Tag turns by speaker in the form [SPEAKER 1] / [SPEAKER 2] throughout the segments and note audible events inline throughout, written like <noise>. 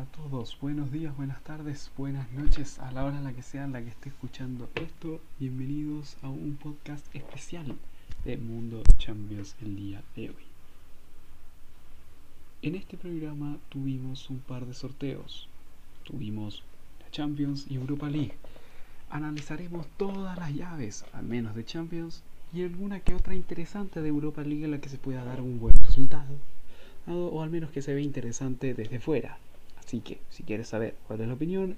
[SPEAKER 1] a todos, buenos días, buenas tardes, buenas noches, a la hora en la que sea la que esté escuchando esto. Bienvenidos a un podcast especial de Mundo Champions el día de hoy. En este programa tuvimos un par de sorteos. Tuvimos la Champions y Europa League. Analizaremos todas las llaves, al menos de Champions, y alguna que otra interesante de Europa League en la que se pueda dar un buen resultado o al menos que se ve interesante desde fuera. Así que, si quieres saber cuál es la opinión,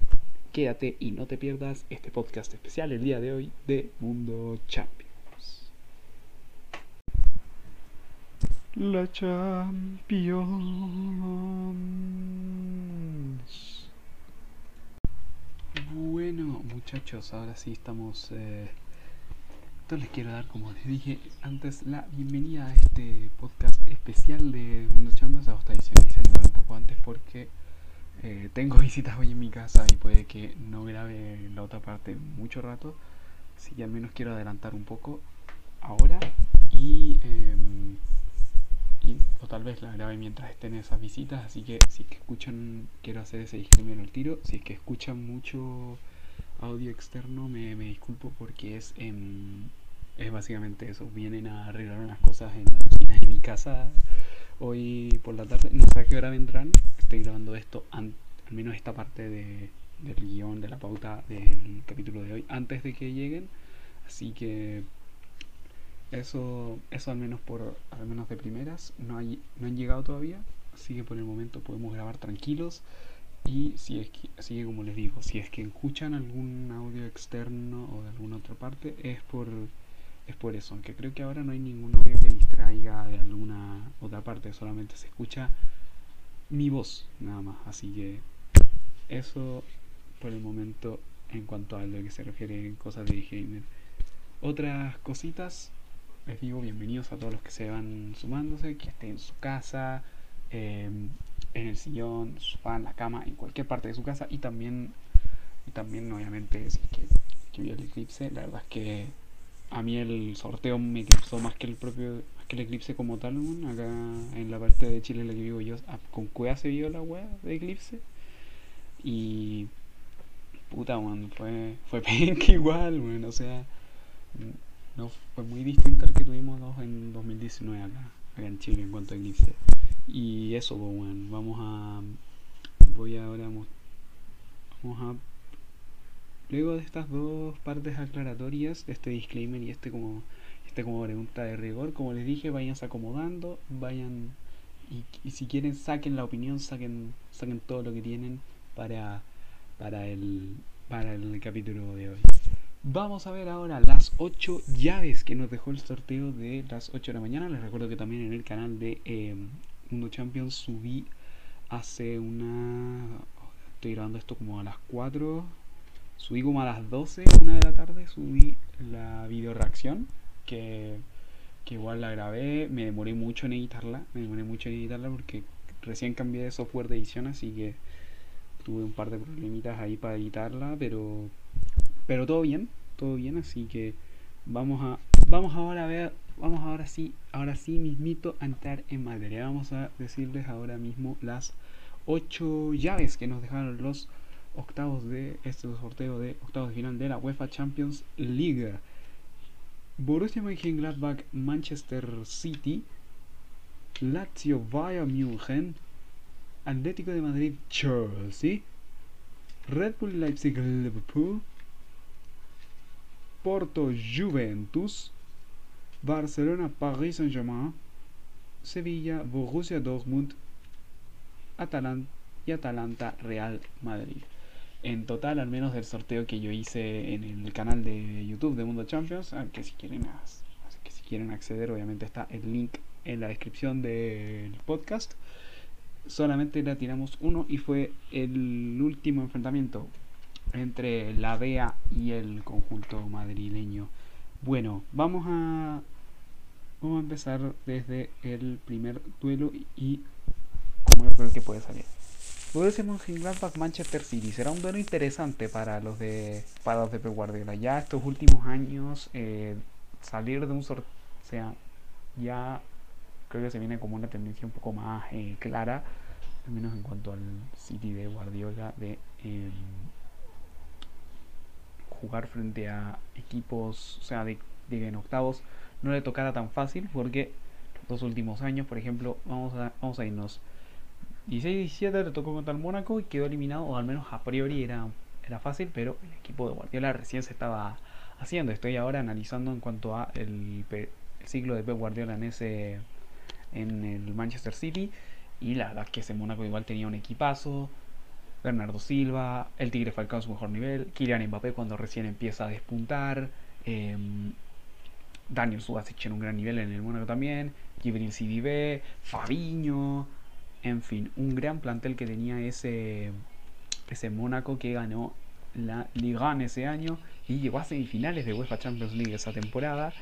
[SPEAKER 1] quédate y no te pierdas este podcast especial el día de hoy de Mundo Champions. La Champions. Bueno, muchachos, ahora sí estamos eh, les quiero dar, como les dije antes, la bienvenida a este podcast especial de Mundo Chambas. A esta edición igual un poco antes porque eh, tengo <laughs> visitas hoy en mi casa y puede que no grabe la otra parte mucho rato. Así que al menos quiero adelantar un poco ahora y, em, o tal vez la grabe mientras estén esas visitas. Así que si es que escuchan, quiero hacer ese disclaimer al tiro. Si es que escuchan mucho audio externo me, me disculpo porque es en es básicamente eso. Vienen a arreglar unas cosas en la cocina de mi casa hoy por la tarde. No sé a qué hora vendrán. Estoy grabando esto, al menos esta parte de, del guion, de la pauta del capítulo de hoy, antes de que lleguen. Así que eso, eso al menos por al menos de primeras. No, hay, no han llegado todavía. Así que por el momento podemos grabar tranquilos. Y si es así que como les digo, si es que escuchan algún audio externo o de alguna otra parte, es por es por eso, aunque creo que ahora no hay ningún audio que distraiga de alguna otra parte, solamente se escucha mi voz nada más, así que eso por el momento en cuanto a lo que se refiere en cosas de gamer. Otras cositas, les digo bienvenidos a todos los que se van sumándose, que estén en su casa, em, en el sillón, sofá, en la cama, en cualquier parte de su casa y también, y también obviamente si es que, que vio el eclipse, la verdad es que a mí el sorteo me eclipsó más que el propio más que el eclipse como tal acá en la parte de Chile en la que vivo yo ah, con cueva se vio la wea de eclipse. Y puta man, fue fue <laughs> penca igual bueno, o sea no fue muy distinto al que tuvimos dos en 2019 acá, acá en Chile en cuanto a eclipse. Y eso bueno, vamos a voy ahora vamos a Luego de estas dos partes aclaratorias, este disclaimer y este como, este como pregunta de rigor, como les dije, vayan acomodando, vayan y, si quieren saquen la opinión, saquen, saquen todo lo que tienen para, para, el, para el capítulo de hoy. Vamos a ver ahora las 8 llaves que nos dejó el sorteo de las 8 de la mañana. Les recuerdo que también en el canal de eh, Mundo Champions subí hace una... Estoy grabando esto como a las 4 subí como a las 12, una de la tarde, subí la video reacción, que, que igual la grabé, me demoré mucho en editarla, me demoré mucho en editarla porque recién cambié de software de edición, así que tuve un par de problemitas ahí para editarla, pero pero todo bien, todo bien, así que vamos a vamos ahora a ver, vamos ahora sí, ahora sí mismito a entrar en materia. Vamos a decirles ahora mismo las 8 llaves que nos dejaron los octavos de este sorteo de octavos de final de la UEFA Champions League. Borussia Mönchengladbach, Manchester City, Lazio, Bayern München, Atlético de Madrid, Chelsea, Red Bull Leipzig, Liverpool, Porto, Juventus, Barcelona, Paris Saint-Germain, Sevilla, Borussia Dortmund, Atalanta y Atalanta, Real Madrid en total, al menos del sorteo que yo hice en el canal de YouTube de Mundo Champions, que si quieren, que si quieren acceder, obviamente está el link en la descripción del podcast. Solamente la tiramos uno y fue el último enfrentamiento entre la DEA y el conjunto madrileño. Bueno, vamos a vamos a empezar desde el primer duelo y como yo creo que puede salir. Borussia Mönchengladbach Manchester City será un duelo interesante para los de para los de Pep Guardiola. Ya estos últimos años eh, salir de un sorteo, sea, ya creo que se viene como una tendencia un poco más eh, clara al menos en cuanto al City de Guardiola, de em, jugar frente a equipos, o sea, de, en octavos no le tocara tan fácil porque los últimos años, por ejemplo, vamos a, vamos a irnos 16-17 le tocó contra el Mónaco y quedó eliminado, o al menos a priori era, era fácil, pero el equipo de Guardiola recién se estaba haciendo. Estoy ahora analizando en cuanto a el, el ciclo de Pep Guardiola en ese en el Manchester City y la verdad que ese Mónaco igual tenía un equipazo. Bernardo Silva, el Tigre Falcao en su mejor nivel, Kylian Mbappé cuando recién empieza a despuntar, eh, Daniel Subasic en un gran nivel en el Mónaco también, Gibril Sidibé, Fabiño, en fin, un gran plantel que tenía ese, ese Mónaco que ganó la Liga ese año y llegó a semifinales de UEFA Champions League esa temporada,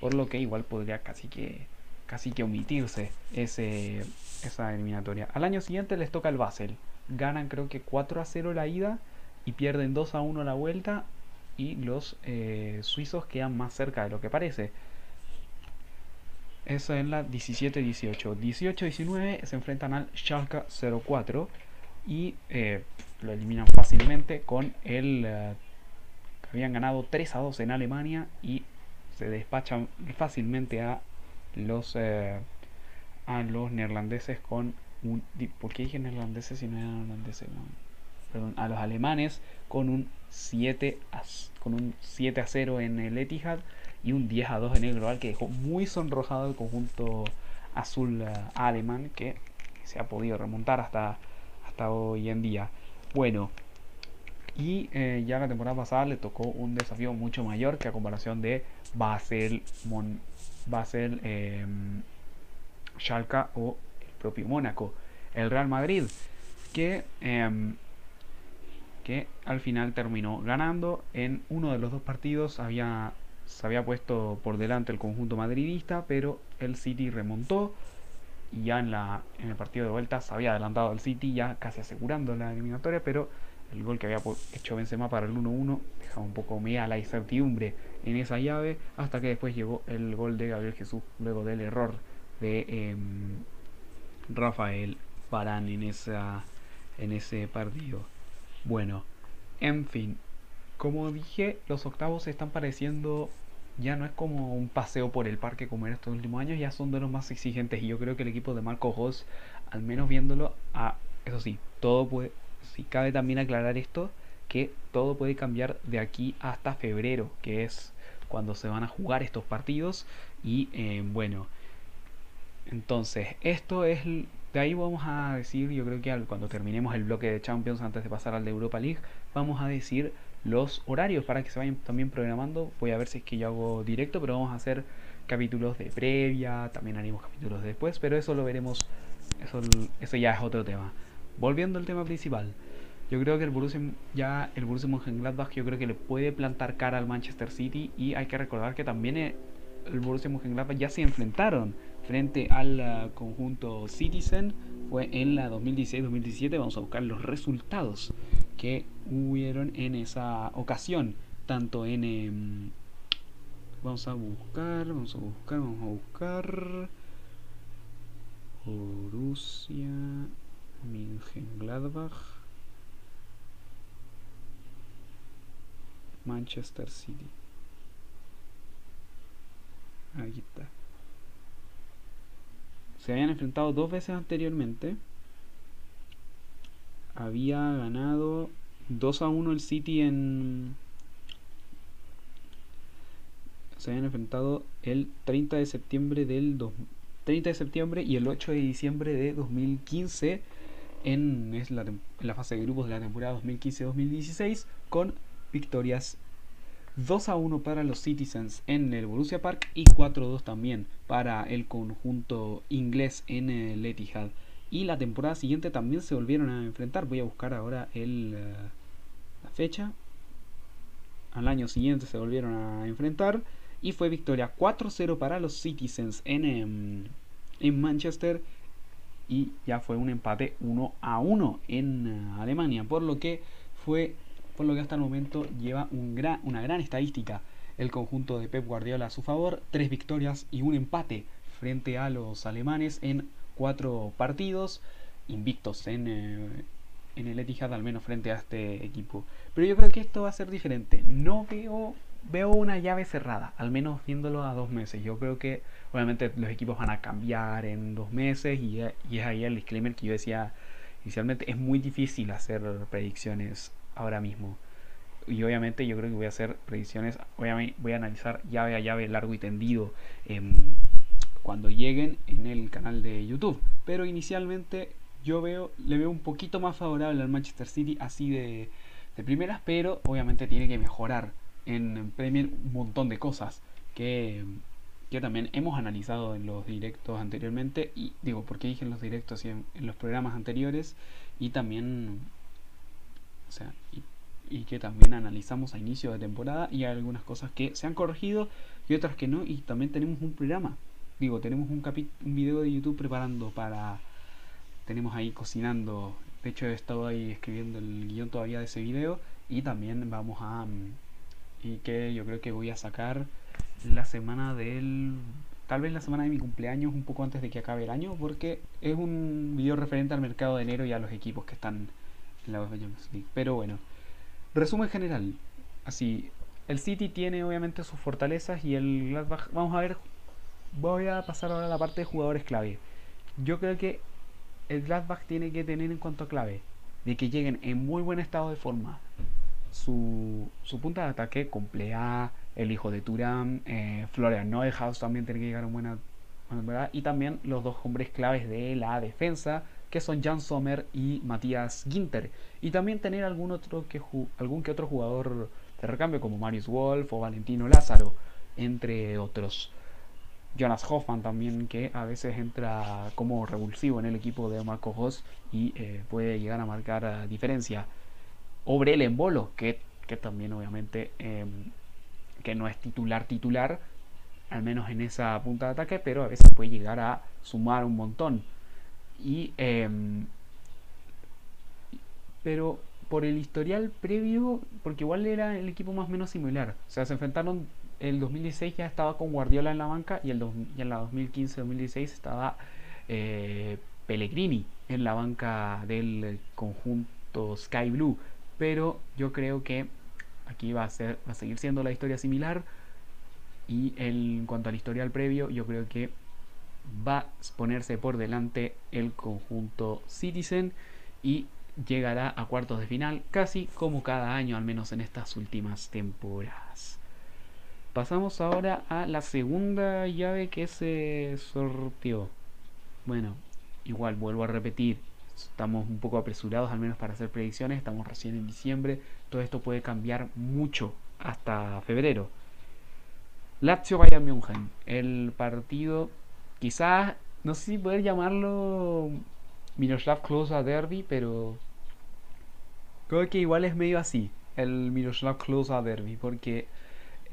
[SPEAKER 1] por lo que igual podría casi que casi que omitirse ese, esa eliminatoria. Al año siguiente les toca el Basel. Ganan creo que 4 a 0 la ida y pierden 2 a 1 la vuelta y los eh, suizos quedan más cerca de lo que parece. Eso en la 17-18. 18-19 se enfrentan al Schalke 04 y eh, lo eliminan fácilmente con el eh, habían ganado 3 a 2 en Alemania y se despachan fácilmente a los eh, a los neerlandeses con un ¿por qué dije neerlandeses si no eran neerlandeses? Perdón, a los alemanes con un 7 a, con un 7 a 0 en el Etihad y un 10 a 2 en el global que dejó muy sonrojado el conjunto azul uh, alemán que se ha podido remontar hasta, hasta hoy en día. Bueno, y eh, ya la temporada pasada le tocó un desafío mucho mayor que a comparación de Basel, Mon Basel eh, Schalke o el propio Mónaco. El Real Madrid, que, eh, que al final terminó ganando en uno de los dos partidos. Había se había puesto por delante el conjunto madridista, pero el City remontó y ya en, la, en el partido de vuelta se había adelantado al City, ya casi asegurando la eliminatoria, pero el gol que había hecho Benzema para el 1-1 dejaba un poco mea la incertidumbre en esa llave, hasta que después llegó el gol de Gabriel Jesús luego del error de eh, Rafael Varane en, esa, en ese partido. Bueno, en fin, como dije, los octavos se están pareciendo ya no es como un paseo por el parque como en estos últimos años, ya son de los más exigentes y yo creo que el equipo de Marco Hoss, al menos viéndolo, a, eso sí, todo puede, si cabe también aclarar esto, que todo puede cambiar de aquí hasta febrero, que es cuando se van a jugar estos partidos y eh, bueno, entonces esto es, de ahí vamos a decir, yo creo que cuando terminemos el bloque de Champions antes de pasar al de Europa League, vamos a decir los horarios para que se vayan también programando. Voy a ver si es que yo hago directo, pero vamos a hacer capítulos de previa, también haremos capítulos de después, pero eso lo veremos, eso, eso ya es otro tema. Volviendo al tema principal, yo creo que el Borussia, ya el Borussia Mönchengladbach yo creo que le puede plantar cara al Manchester City y hay que recordar que también eh, el Borussia Mönchengladbach ya se enfrentaron frente al uh, conjunto Citizen fue en la 2016-2017 vamos a buscar los resultados que hubieron en esa ocasión, tanto en... Eh, vamos a buscar, vamos a buscar, vamos a buscar... Borussia Mönchengladbach Manchester City. Aquí está. Se habían enfrentado dos veces anteriormente había ganado 2 a 1 el City en... Se habían enfrentado el 30 de septiembre del 30 de septiembre y el 8 de diciembre de 2015 en, es la, en la fase de grupos de la temporada 2015-2016 con victorias 2 a 1 para los Citizens en el Borussia Park y 4 a 2 también para el conjunto inglés en el Etihad y la temporada siguiente también se volvieron a enfrentar. Voy a buscar ahora el, eh, la fecha. Al año siguiente se volvieron a enfrentar y fue victoria 4-0 para los Citizens en, em, en, Manchester y ya fue un empate 1 a 1 en uh, Alemania, por lo que fue por lo que hasta el momento lleva una gran estadística el conjunto de Pep Guardiola a su favor, tres victorias y un empate frente a los alemanes en cuatro partidos. invictos en, eh, en el Etihad, al menos frente a este equipo. Pero yo creo que esto va a ser diferente. No veo, veo una llave cerrada, al menos viéndolo a dos meses. Yo creo que obviamente los equipos van a cambiar en dos meses y, y es ahí el disclaimer que yo decía inicialmente. Es muy difícil hacer predicciones ahora mismo. Y obviamente yo creo que voy a hacer predicciones, voy a, voy a analizar llave a llave, largo y tendido, em, cuando lleguen en el canal de YouTube. Pero inicialmente yo veo, le veo un poquito más favorable al Manchester City así de, de primeras, pero obviamente tiene que mejorar en Premier un montón de cosas que, que también hemos analizado en los directos anteriormente y digo, porque dije en los directos y en, los programas anteriores y también, o sea, y, que también analizamos a inicio de temporada y hay algunas cosas que se han corregido y otras que no y también tenemos un programa, digo, tenemos un, un video de YouTube preparando para tenemos ahí cocinando. De hecho, he estado ahí escribiendo el guion todavía de ese video. Y también vamos a. Mm, y que yo creo que voy a sacar la semana del. Tal vez la semana de mi cumpleaños, un poco antes de que acabe el año, porque es un video referente al mercado de enero y a los equipos que están en la Champions League. Pero bueno, resumen general. Así, el City tiene obviamente sus fortalezas y el Gladbach. Vamos a ver. Voy a pasar ahora a la parte de jugadores clave. Yo creo que el Gladbach tiene que tener en cuanto a clave de que lleguen en muy buen estado de forma. Su, su punta de ataque con Plea, el hijo de Turam, eh, Florian Neuhaus también tiene que llegar en buena, buena y también los dos hombres claves de la defensa que son Jan Sommer y Matías Ginter. Y también tener algún otro que algún que otro jugador de recambio como Marius Wolf o Valentino Lázaro entre otros Jonas Hoffman también, que a veces entra como revulsivo en el equipo de Marco Hoss y eh, puede llegar a marcar eh, diferencia. O Brelen Bolo, que, también obviamente em, que no es titular titular, al menos en esa punta de ataque, pero a veces puede llegar a sumar un montón. Y em, pero por el historial previo, porque igual era el equipo más o menos similar. O sea, se enfrentaron el 2016 ya estaba con Guardiola en la banca y, el en la 2015-2016 estaba eh, Pellegrini en la banca del conjunto Sky Blue. Pero yo creo que aquí va a, ser, va a seguir siendo la historia similar. Y en cuanto al previo, yo creo que va a ponerse por delante el conjunto Citizen y llegará a cuartos de final casi como cada año, al menos en estas últimas temporadas. Pasamos ahora a la segunda llave que se sorteó. Bueno, igual vuelvo a repetir, estamos un poco apresurados al menos para hacer predicciones, estamos recién en diciembre, todo esto puede cambiar mucho hasta febrero. Lazio Bayern München, el partido quizás no sé si poder llamarlo Miroslav Klose Derby, pero creo que igual es medio así, el Miroslav Klose Derby, porque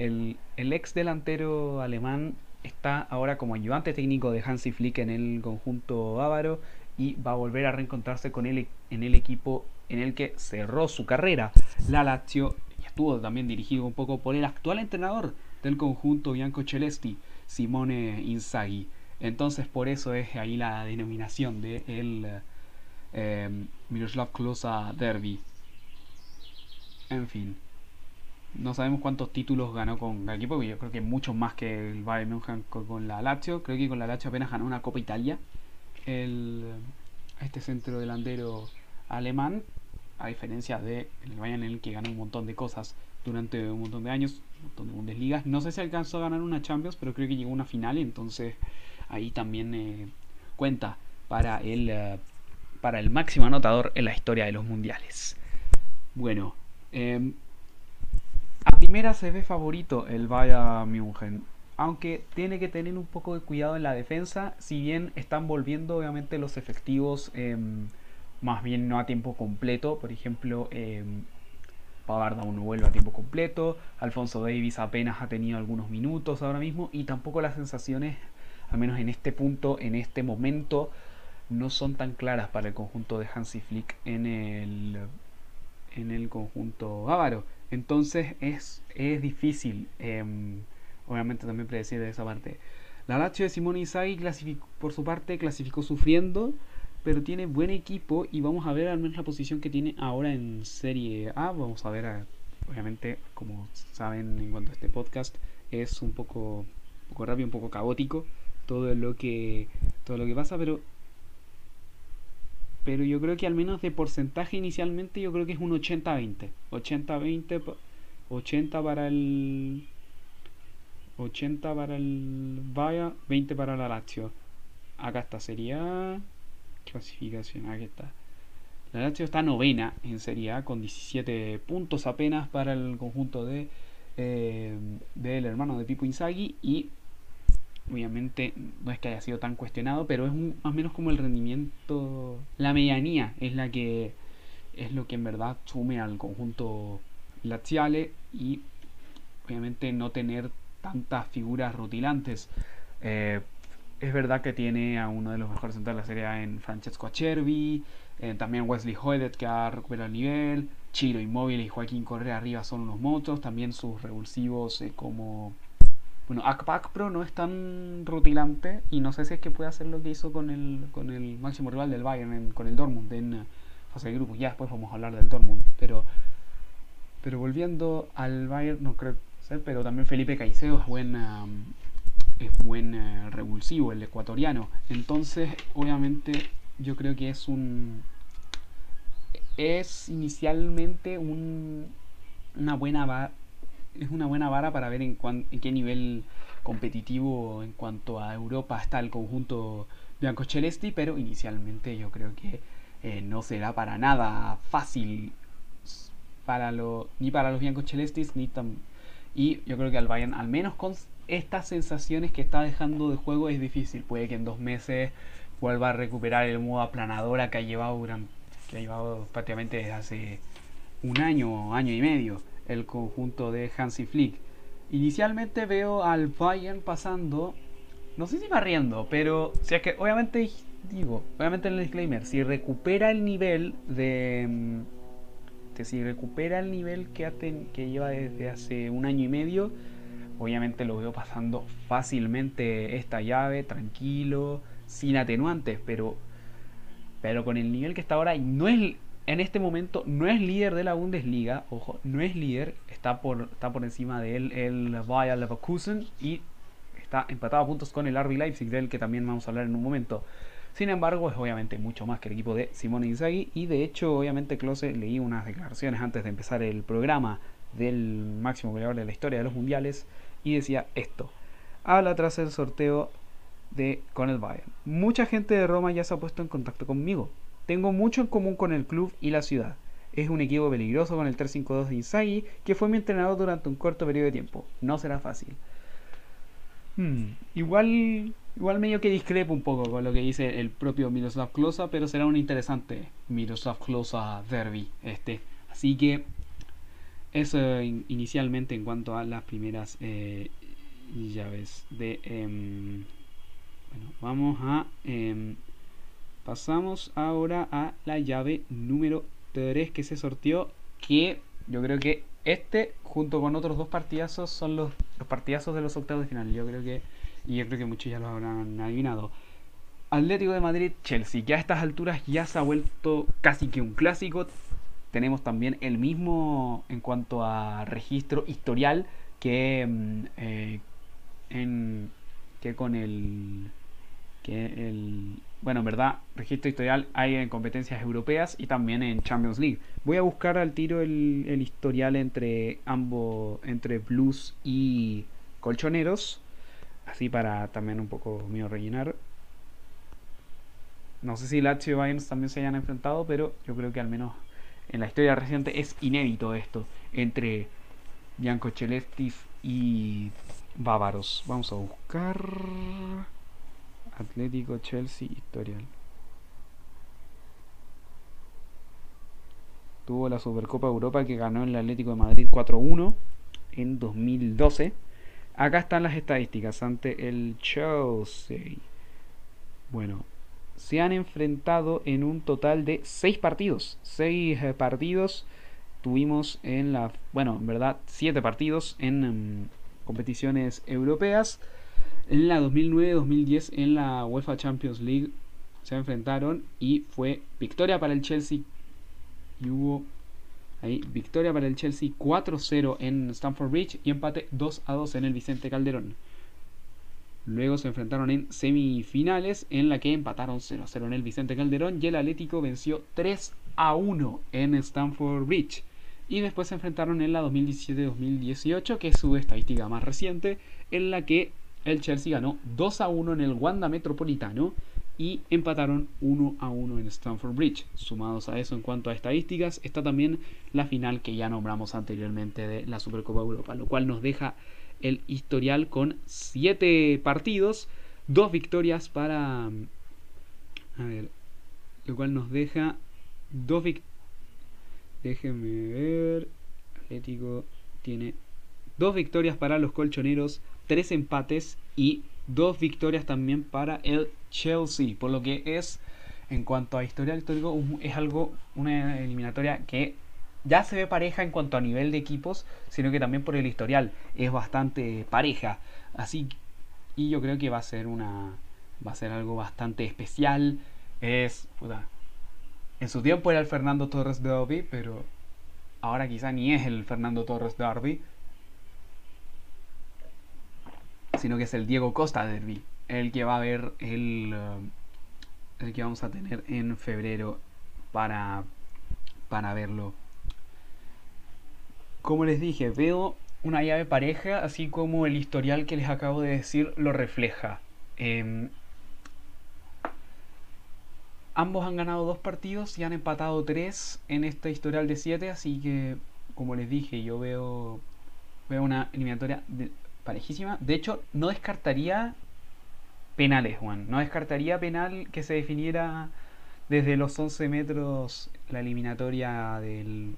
[SPEAKER 1] el, ex delantero alemán está ahora como ayudante técnico de Hansi Flick en el conjunto ávaro y va a volver a reencontrarse con él en el equipo en el que cerró su carrera, la Lazio, y estuvo también dirigido un poco por el actual entrenador del conjunto Bianco Celesti, Simone Inzaghi. Entonces por eso es ahí la denominación de el eh, Miroslav Klose Derby. En fin. No sabemos cuántos títulos ganó con el equipo, yo creo que muchos más que el Bayern München con la Lazio. Creo que con la Lazio apenas ganó una Copa Italia. El, este centro delantero alemán, a diferencia del el Bayern en el que ganó un montón de cosas durante un montón de años, un montón de Bundesligas. No sé si alcanzó a ganar una Champions, pero creo que llegó a una final, entonces ahí también eh, cuenta para el, eh, para el máximo anotador en la historia de los mundiales. Bueno, eh, a primera se ve favorito el Bayern München, aunque tiene que tener un poco de cuidado en la defensa, si bien están volviendo obviamente los efectivos em, más bien no a tiempo completo, por ejemplo, eh, Pavard aún no vuelve a tiempo completo, Alfonso Davis apenas ha tenido algunos minutos ahora mismo y tampoco las sensaciones, al menos en este punto, en este momento, no son tan claras para el conjunto de Hansi Flick en el, en el conjunto bávaro. Entonces es, es difícil, em, obviamente también predecir de esa parte. La Lazio de Simone Inzaghi por su parte clasificó sufriendo pero tiene buen equipo y vamos a ver al menos la posición que tiene ahora en Serie A. Vamos a ver, obviamente, como saben en cuanto a este podcast, es un poco, un poco rápido, un poco caótico todo lo que todo lo que pasa, pero pero yo creo que al menos de porcentaje inicialmente yo creo que es un 80-20. 80-20 80 para el 80 para el Vaya, 20 para la Lazio. Acá está, sería clasificación, aquí está. La Lazio está novena en Serie A con 17 puntos apenas para el conjunto de eh, del hermano de Pipo Inzaghi y obviamente no es que haya sido tan cuestionado, pero es más o menos como el rendimiento, la medianía es la que es lo que en verdad sume al conjunto laziale y obviamente no tener tantas figuras rutilantes. Eh, es verdad que tiene a uno de los mejores centrales de la serie en Francesco Acerbi, eh, también Wesley Hoylet que ha recuperado el nivel, Chiro Inmóvil y Joaquín Correa arriba son unos monstruos, también sus revulsivos eh, como bueno, Akpak Pro no es tan rutilante y no sé si es que puede hacer lo que hizo con el, con el máximo rival del Bayern, con el Dortmund en uh, fase de grupos. Ya después vamos a hablar del Dortmund, pero pero volviendo al Bayern, no creo ser, pero también Felipe Caicedo es buen, um, es buen uh, revulsivo, el ecuatoriano. Entonces, obviamente, yo creo que es un. Es inicialmente un, una buena es una buena vara para ver en, qué nivel competitivo en cuanto a Europa está el conjunto Bianco Celesti, pero inicialmente yo creo que eh, no será para nada fácil para lo, ni para los Bianco Celestis ni tan y yo creo que al Bayern al menos con estas sensaciones que está dejando de juego es difícil. Puede que en dos meses vuelva a recuperar el modo aplanadora que ha llevado durante que ha llevado prácticamente desde hace un año año y medio el conjunto de Hansi Flick. Inicialmente veo al Bayern pasando, no sé si barriendo, pero si que obviamente digo, obviamente en el disclaimer, si recupera el nivel de mm, si recupera el nivel que, que lleva desde hace un año y medio, obviamente lo veo pasando fácilmente esta llave, tranquilo, sin atenuantes, pero pero con el nivel que está ahora no es en este momento no es líder de la Bundesliga, ojo, no es líder, está por, está por encima de él el Bayer Leverkusen y está empatado a puntos con el RB Leipzig, del que también vamos a hablar en un momento. Sin embargo, es obviamente mucho más que el equipo de Simone Inzaghi y de hecho, obviamente, Klose leí unas declaraciones antes de empezar el programa del máximo goleador de la historia de los mundiales y decía esto. Habla tras el sorteo de con el Bayern. Mucha gente de Roma ya se ha puesto en contacto conmigo tengo mucho en común con el club y la ciudad. Es un equipo peligroso con el 3-5-2 de Inzaghi, que fue mi entrenador durante un corto periodo de tiempo. No será fácil. Hmm, igual, igual medio que discrepo un poco con lo que dice el propio Miroslav Klose, pero será un interesante Miroslav Klose derby este. Así que eso inicialmente en cuanto a las primeras eh, llaves de... Em, bueno, vamos a... Em, Pasamos ahora a la llave número 3 que se sorteó. Que yo creo que este, junto con otros dos partidazos, son los, los partidazos de los octavos de final. Yo creo que, y yo creo que muchos ya lo habrán adivinado. Atlético de Madrid, Chelsea. Ya a estas alturas ya se ha vuelto casi que un clásico. Tenemos también el mismo en cuanto a registro historial que, mm, eh, en, que con el que el bueno, en verdad, registro historial hay en competencias europeas y también en Champions League. Voy a buscar al tiro el, historial entre ambos, entre Blues y Colchoneros, así para también un poco mío rellenar. No sé si Lazio y Bayern también se hayan enfrentado, pero yo creo que al menos en la historia reciente es inédito esto entre Bianco Celestis y Bávaros. Vamos a buscar. Atlético, Chelsea, historial. Tuvo la Supercopa Europa que ganó el Atlético de Madrid 4-1 en 2012. Acá están las estadísticas ante el Chelsea. Bueno, se han enfrentado en un total de 6 partidos. 6 eh, partidos tuvimos en la... Bueno, en verdad, 7 partidos en em, competiciones europeas. En la 2009-2010 en la UEFA Champions League se enfrentaron y fue victoria para el Chelsea y hubo ahí victoria para el Chelsea 4-0 en Stamford Bridge y empate 2-2 en el Vicente Calderón. Luego se enfrentaron en semifinales en la que empataron 0-0 en el Vicente Calderón y el Atlético venció 3-1 en Stamford Bridge. Y después se enfrentaron en la 2017-2018, que es su estadística más reciente, en la que el Chelsea ganó 2-1 en el Wanda Metropolitano y empataron 1 a 1 en Stamford Bridge. Sumados a eso en cuanto a estadísticas, está también la final que ya nombramos anteriormente de la Supercopa Europa, lo cual nos deja el historial con 7 partidos, 2 victorias para... A ver, lo cual nos deja 2 victorias... Déjenme ver. Atlético tiene 2 victorias para los colchoneros, 3 empates y dos victorias también para el Chelsea, por lo que es, en cuanto a historial histórico, es algo, una eliminatoria que ya se ve pareja en cuanto a nivel de equipos, sino que también por el historial es bastante pareja. Así y yo creo que va a ser una va a ser algo bastante especial. Es en su tiempo era el Fernando Torres de Derby, pero ahora quizá ni es el Fernando Torres de Derby, sino que es el Diego Costa Derby, el que va a ver el, uh, el que vamos a tener en febrero para, para verlo. Como les dije, veo una llave pareja, así como el historial que les acabo de decir lo refleja. Em, ambos han ganado dos partidos y han empatado tres en este historial de siete, así que, como les dije, yo veo, veo una eliminatoria de, parejísima. De hecho, no descartaría penales, Juan. No descartaría penal que se definiera desde los 11 metros la eliminatoria del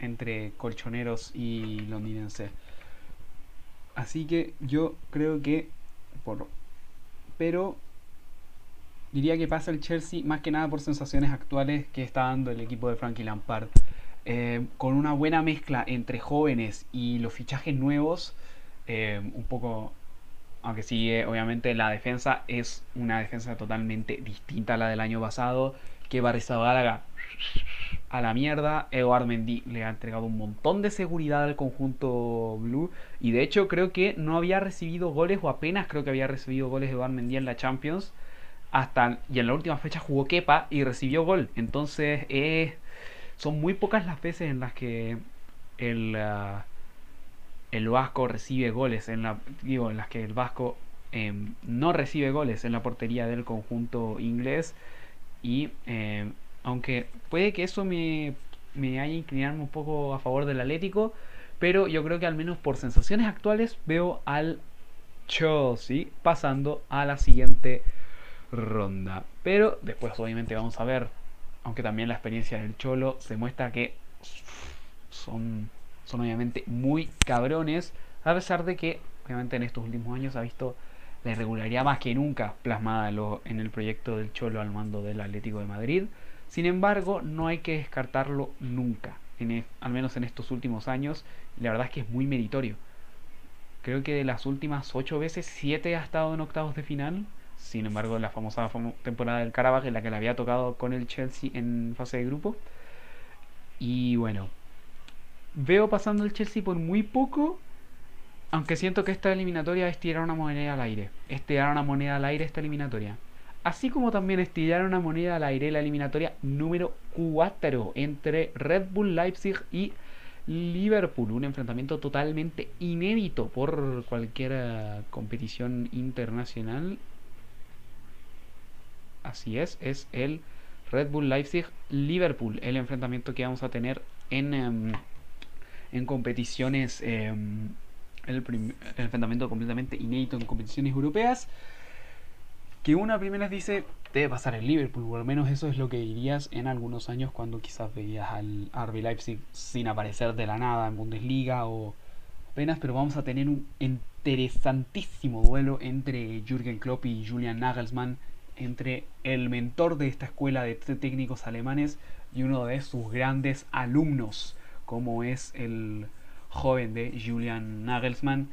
[SPEAKER 1] entre colchoneros y londinenses. Así que yo creo que por pero diría que pasa el Chelsea más que nada por sensaciones actuales que está dando el equipo de Frankie Lampard. Eh, con una buena mezcla entre jóvenes y los fichajes nuevos, eh, un poco, aunque sí, eh, obviamente la defensa es una defensa totalmente distinta a la del año pasado, que Barrizabalaga a la mierda, Eduard Mendy le ha entregado un montón de seguridad al conjunto blue. Y de hecho creo que no había recibido goles o apenas creo que había recibido goles Eduard Mendy en la Champions. Hasta y en la última fecha jugó Kepa y recibió gol. Entonces eh, son muy pocas las veces en las que el ah, el Vasco recibe goles en la digo en las que el Vasco em, no recibe goles en la portería del conjunto inglés y em, aunque puede que eso me, me haya inclinado un poco a favor del Atlético pero yo creo que al menos por sensaciones actuales veo al Chelsea pasando a la siguiente ronda. Pero después obviamente vamos a ver aunque también la experiencia del Cholo se muestra que son son obviamente muy cabrones, a pesar de que obviamente en estos últimos años ha visto la irregularidad más que nunca plasmada en el proyecto del Cholo al mando del Atlético de Madrid. Sin embargo, no hay que descartarlo nunca, en, al menos en estos últimos años, la verdad es que es muy meritorio. Creo que de las últimas ocho veces, siete ha estado en octavos de final. Sin embargo, la famosa temporada del Carabaj en la que le había tocado con el Chelsea en fase de grupo. Y bueno, veo pasando el Chelsea por muy poco. Aunque siento que esta eliminatoria es tirar una moneda al aire. Es tirar una moneda al aire esta eliminatoria. Así como también es tirar una moneda al aire la eliminatoria número 4 entre Red Bull Leipzig y Liverpool. Un enfrentamiento totalmente inédito por cualquier eh, competición internacional. Así es, es el Red Bull Leipzig Liverpool. El enfrentamiento que vamos a tener en... Em, en competiciones, em, el, enfrentamiento completamente inédito en competiciones europeas, que una primera dice debe pasar el Liverpool, o al menos eso es lo que dirías en algunos años cuando quizás veías al RB Leipzig sin aparecer de la nada en Bundesliga o apenas, pero vamos a tener un interesantísimo duelo entre Jürgen Klopp y Julian Nagelsmann, entre el mentor de esta escuela de técnicos alemanes y uno de sus grandes alumnos como es el joven de Julian Nagelsmann.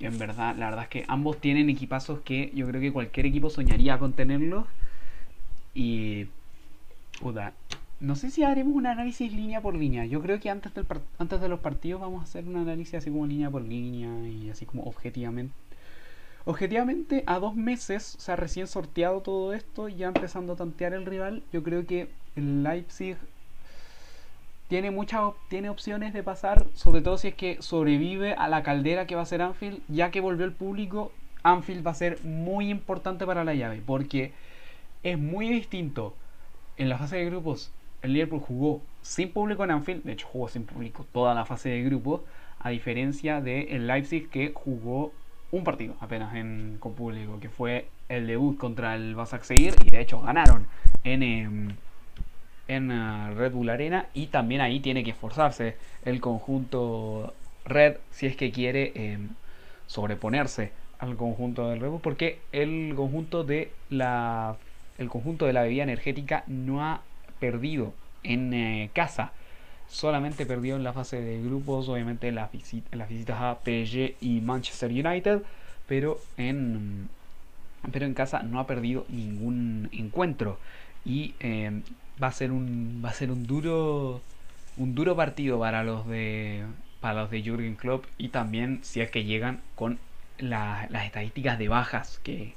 [SPEAKER 1] En verdad, la verdad es que ambos tienen equipazos que yo creo que cualquier equipo soñaría con tenerlos. Y. No sé si haremos un análisis línea por línea. Yo creo que antes, del antes de los partidos vamos a hacer un análisis así como línea por línea y así como objetivamente. Objetivamente, a dos meses, o sea, recién sorteado todo esto, ya empezando a tantear el rival, yo creo que el Leipzig tiene muchas tiene opciones de pasar, sobre todo si es que sobrevive a la caldera que va a ser Anfield, ya que volvió el público, Anfield va a ser muy importante para la llave, porque es muy distinto en la fase de grupos el Liverpool jugó sin público en Anfield, de hecho jugó sin público toda la fase de grupos, a diferencia del el Leipzig que jugó un partido apenas en, con público, que fue el debut contra el Seguir y de hecho ganaron en, em, en uh, Red Bull Arena y también ahí tiene que esforzarse el conjunto Red si es que quiere em, sobreponerse al conjunto del Red Bull porque el conjunto de la el conjunto de la bebida energética no ha perdido en eh, casa. Solamente perdió en la fase de grupos, obviamente en, las visitas a PSG y Manchester United, pero en, pero en casa no ha perdido ningún encuentro. Y eh, va a ser un, va a ser un duro, un duro partido para los de para los de Jürgen Klopp y también si es que llegan con las estadísticas de bajas que,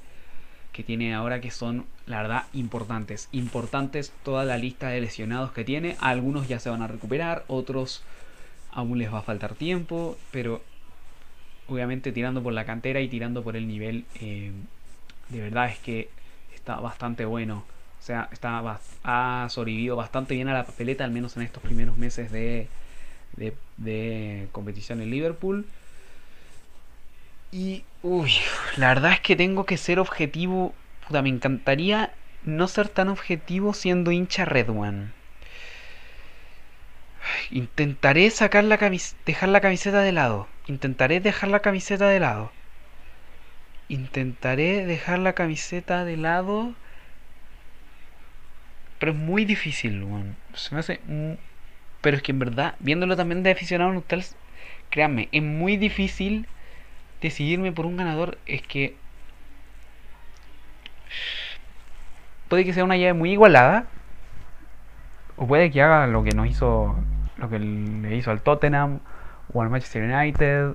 [SPEAKER 1] que tiene ahora que son, la verdad, importantes. Importantes toda la lista de lesionados que tiene. Algunos ya se van a recuperar, otros aún les va a faltar tiempo, pero obviamente tirando por la cantera y tirando por el nivel, eh, de verdad es que está bastante bueno. O sea, está, ha sobrevivido bastante bien a la papeleta, al menos en estos primeros meses de, de, competición en Liverpool. Y, uy, la verdad es que tengo que ser objetivo. Puta, me encantaría no ser tan objetivo siendo hincha Red One. Intentaré sacar la dejar la camiseta de lado. Intentaré dejar la camiseta de lado. Intentaré dejar la camiseta de lado. Pero es muy difícil, weón. Se me hace. Pero es que en verdad, viéndolo también de aficionado neutral, créanme, es muy difícil decidirme por un ganador es que puede que sea una llave muy igualada o puede que haga lo que nos hizo lo que le hizo al Tottenham o al Manchester United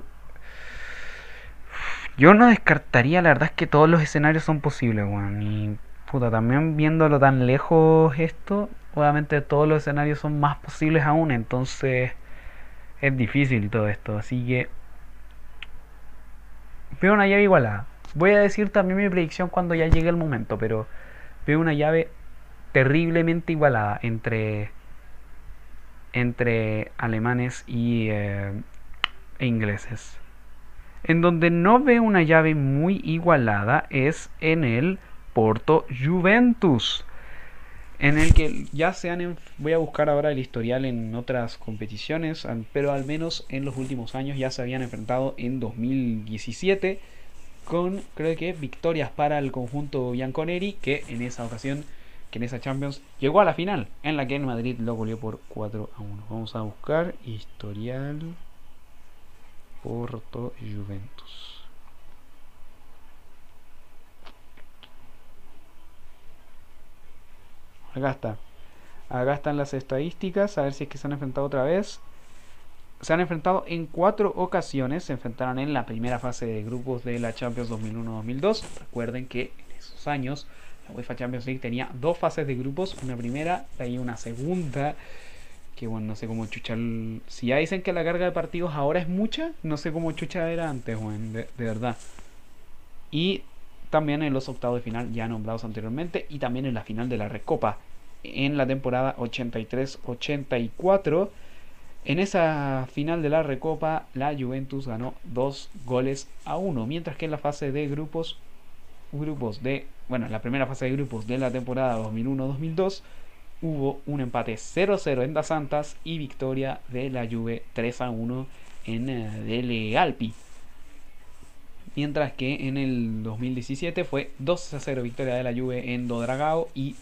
[SPEAKER 1] yo no descartaría la verdad es que todos los escenarios son posibles weón. y puta también viéndolo tan lejos esto obviamente todos los escenarios son más posibles aún entonces es difícil todo esto así que Veo una llave igualada. Voy a decir también mi predicción cuando ya llegue el momento, pero veo una llave terriblemente igualada entre entre alemanes y eh, e ingleses. En donde no veo una llave muy igualada es en el Porto Juventus en el que ya se han voy a buscar ahora el historial en otras competiciones pero al menos en los últimos años ya se habían enfrentado en 2017 con creo que victorias para el conjunto Bianconeri que en esa ocasión que en esa Champions llegó a la final en la que en Madrid lo goleó por 4 a 1 vamos a buscar historial Porto Juventus Acá está. Acá están las estadísticas. A ver si es que se han enfrentado otra vez. Se han enfrentado en cuatro ocasiones. Se enfrentaron en la primera fase de grupos de la Champions 2001-2002. Recuerden que en esos años la UEFA Champions League tenía dos fases de grupos. Una primera y una segunda. Que bueno, no sé cómo chucha. Si ya dicen que la carga de partidos ahora es mucha, no sé cómo chucha era antes, bueno, de verdad. Y también en los octavos de final ya nombrados anteriormente y también en la final de la Recopa en la temporada 83-84. En esa final de la Recopa la Juventus ganó dos goles a uno, mientras que en la fase de grupos grupos de, bueno, en la primera fase de grupos de la temporada 2001-2002 hubo un empate 0-0 en Das Santas y victoria de la Juve 3 a 1 en eh, Dele Alpi mientras que en el 2017 fue 2 a 0 victoria de la Juve en Dodragao y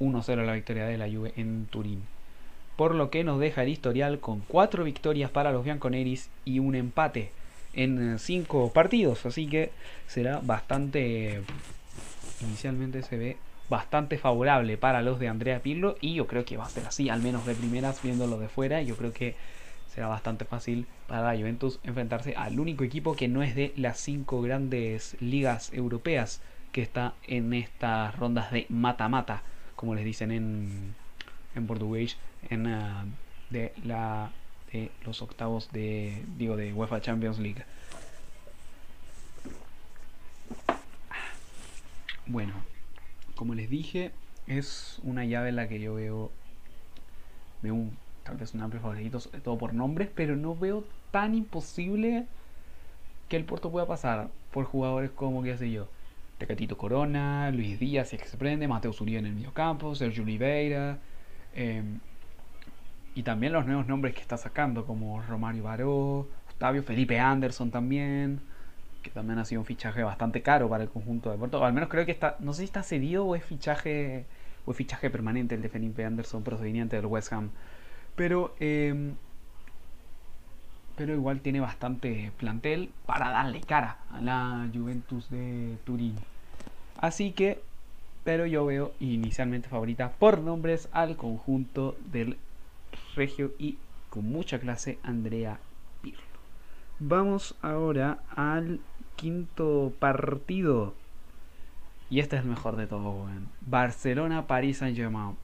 [SPEAKER 1] 1 a 0 la victoria de la Juve en Turín. Por lo que nos deja el historial con 4 victorias para los bianconeris y un empate en 5 partidos, así que será bastante inicialmente se ve bastante favorable para los de Andrea Pirlo y yo creo que va a ser así, al menos de primeras viéndolo de fuera, yo creo que será bastante fácil para la Juventus enfrentarse al único equipo que no es de las cinco grandes ligas europeas que está en estas rondas de mata-mata, como les dicen en, en portugués, en uh, de la de los octavos de digo de UEFA Champions League. Bueno, como les dije, es una llave en la que yo veo veo un tal vez un amplio favorito, sobre todo por nombres, pero no veo tan imposible que el Porto pueda pasar por jugadores como, qué sé yo, Tecatito Corona, Luis Díaz, si es que se prende, Mateo Zuría en el mediocampo, Sergio Oliveira, eh, y también los nuevos nombres que está sacando, como Romario Baró, Octavio, Felipe Anderson también, que también ha sido un fichaje bastante caro para el conjunto de Porto, al menos creo que está, no sé si está cedido o es fichaje, o es fichaje permanente el de Felipe Anderson procedente del West Ham. Pero, eh, pero igual tiene bastante plantel para darle cara a la Juventus de Turín. Así que, pero yo veo inicialmente favorita por nombres al conjunto del Regio y con mucha clase Andrea Pirlo. Vamos ahora al quinto partido. Y este es el mejor de todo, Barcelona-París Saint-Germain.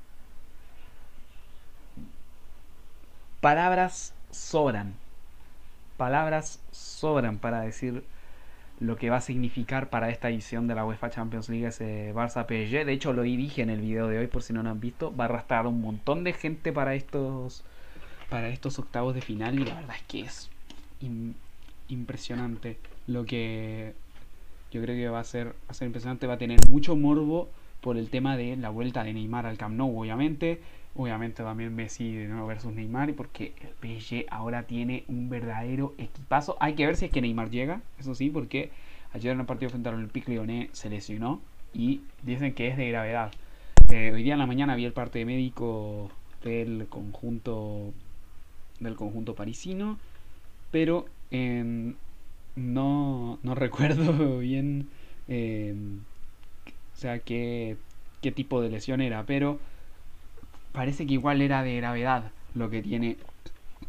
[SPEAKER 1] Palabras sobran. Palabras sobran para decir lo que va a significar para esta edición de la UEFA Champions League ese Barça PSG. De hecho, lo dije en el video de hoy, por si no lo han visto. Va a arrastrar un montón de gente para estos para estos octavos de final y la verdad es que es impresionante lo que yo creo que va a ser va a ser impresionante va a tener mucho morbo por el tema de la vuelta de Neymar al Camp Nou obviamente Obviamente también Messi de nuevo versus Neymar, porque el PSG ahora tiene un verdadero equipazo. Hay que ver si es que Neymar llega, eso sí, porque ayer en el partido frente al Olympique Lyonnais se lesionó y dicen que es de gravedad. Eh, hoy día en la mañana vi el parte médico del conjunto del conjunto parisino, pero no, no <laughs> recuerdo bien eh, o sea qué, qué tipo de lesión era, pero parece que igual era de gravedad lo que tiene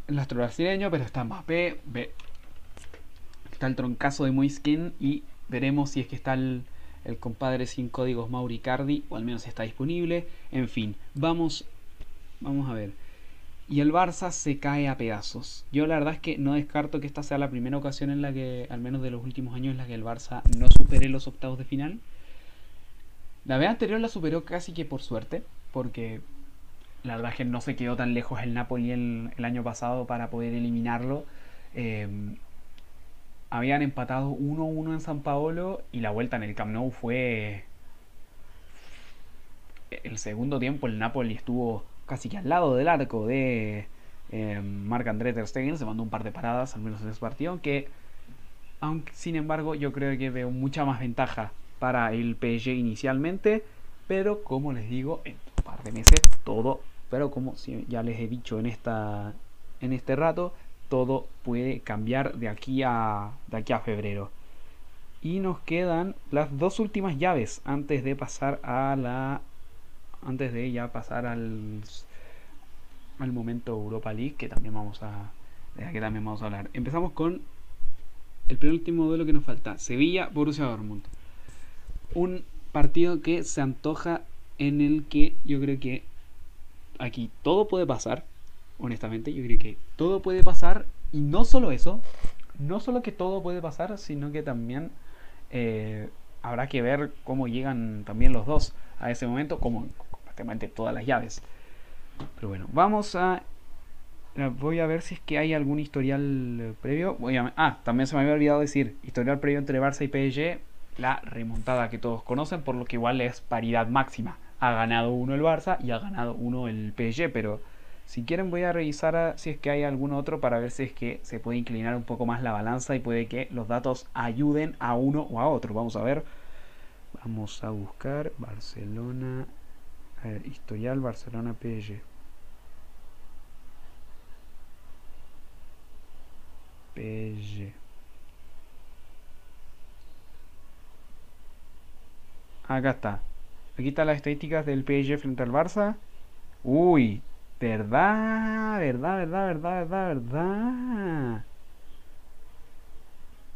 [SPEAKER 1] el astro brasileño, pero está Mbappé, ve, está el troncazo de Moiskin y veremos si es que está el, compadre sin códigos Mauricardi, o al menos está disponible. En fin, vamos, vamos a ver. Y el Barça se cae a pedazos. Yo la verdad es que no descarto que esta sea la primera ocasión en la que, al menos de los últimos años, en la que el Barça no supere los octavos de final. La vez anterior la superó casi que por suerte, porque la verdad es que no se quedó tan lejos el Napoli el, año pasado para poder eliminarlo. Em, habían empatado 1-1 en San Paolo y la vuelta en el Camp Nou fue... El segundo tiempo el Napoli estuvo casi que al lado del arco de eh, Marc-André Ter Stegen, se mandó un par de paradas, al menos en ese partido, que aunque sin embargo yo creo que veo mucha más ventaja para el PSG inicialmente, pero como les digo, en un par de meses todo pero como ya les he dicho en, esta, en este rato, todo puede cambiar de aquí, a, de aquí a febrero. Y nos quedan las dos últimas llaves antes de pasar a la. Antes de ya pasar al. al momento Europa League, que también vamos a. De que también vamos a hablar. Empezamos con el penúltimo duelo que nos falta. Sevilla, Borussia Dortmund. Un partido que se antoja en el que yo creo que aquí todo puede pasar, honestamente, yo creo que todo puede pasar y no solo eso, no solo que todo puede pasar, sino que también eh, habrá que ver cómo llegan también los dos a ese momento, como prácticamente todas las llaves. Pero bueno, vamos a... Voy a ver si es que hay algún historial previo. Voy a, ah, también se me había olvidado decir, historial previo entre Barça y PSG, la remontada que todos conocen, por lo que igual es paridad máxima ha ganado uno el Barça y ha ganado uno el PSG, pero si quieren voy a revisar si es que hay algún otro para ver si es que se puede inclinar un poco más la balanza y puede que los datos ayuden a uno o a otro. Vamos a ver. Vamos a buscar Barcelona. A ver, historial Barcelona PSG. PSG. Acá está. Aquí están las estadísticas del PSG frente al Barça. Uy, verdad, verdad, verdad, verdad, verdad, verdad.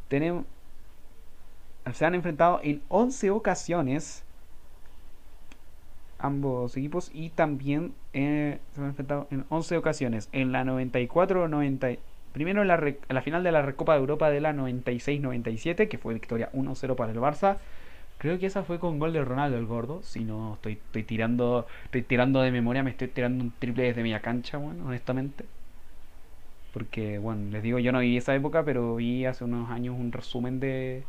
[SPEAKER 1] Tenemos, se han enfrentado en 11 ocasiones ambos equipos y también eh, se han enfrentado en 11 ocasiones. En la 94, 90, primero en la, la final de la Recopa de Europa de la 96-97, que fue victoria 1-0 para el Barça. Creo que esa fue con gol de Ronaldo el gordo. Si no estoy, estoy tirando estoy tirando de memoria, me estoy tirando un triple desde media cancha, bueno, honestamente. Porque, bueno, les digo, yo no viví esa época, pero vi hace unos años un resumen de,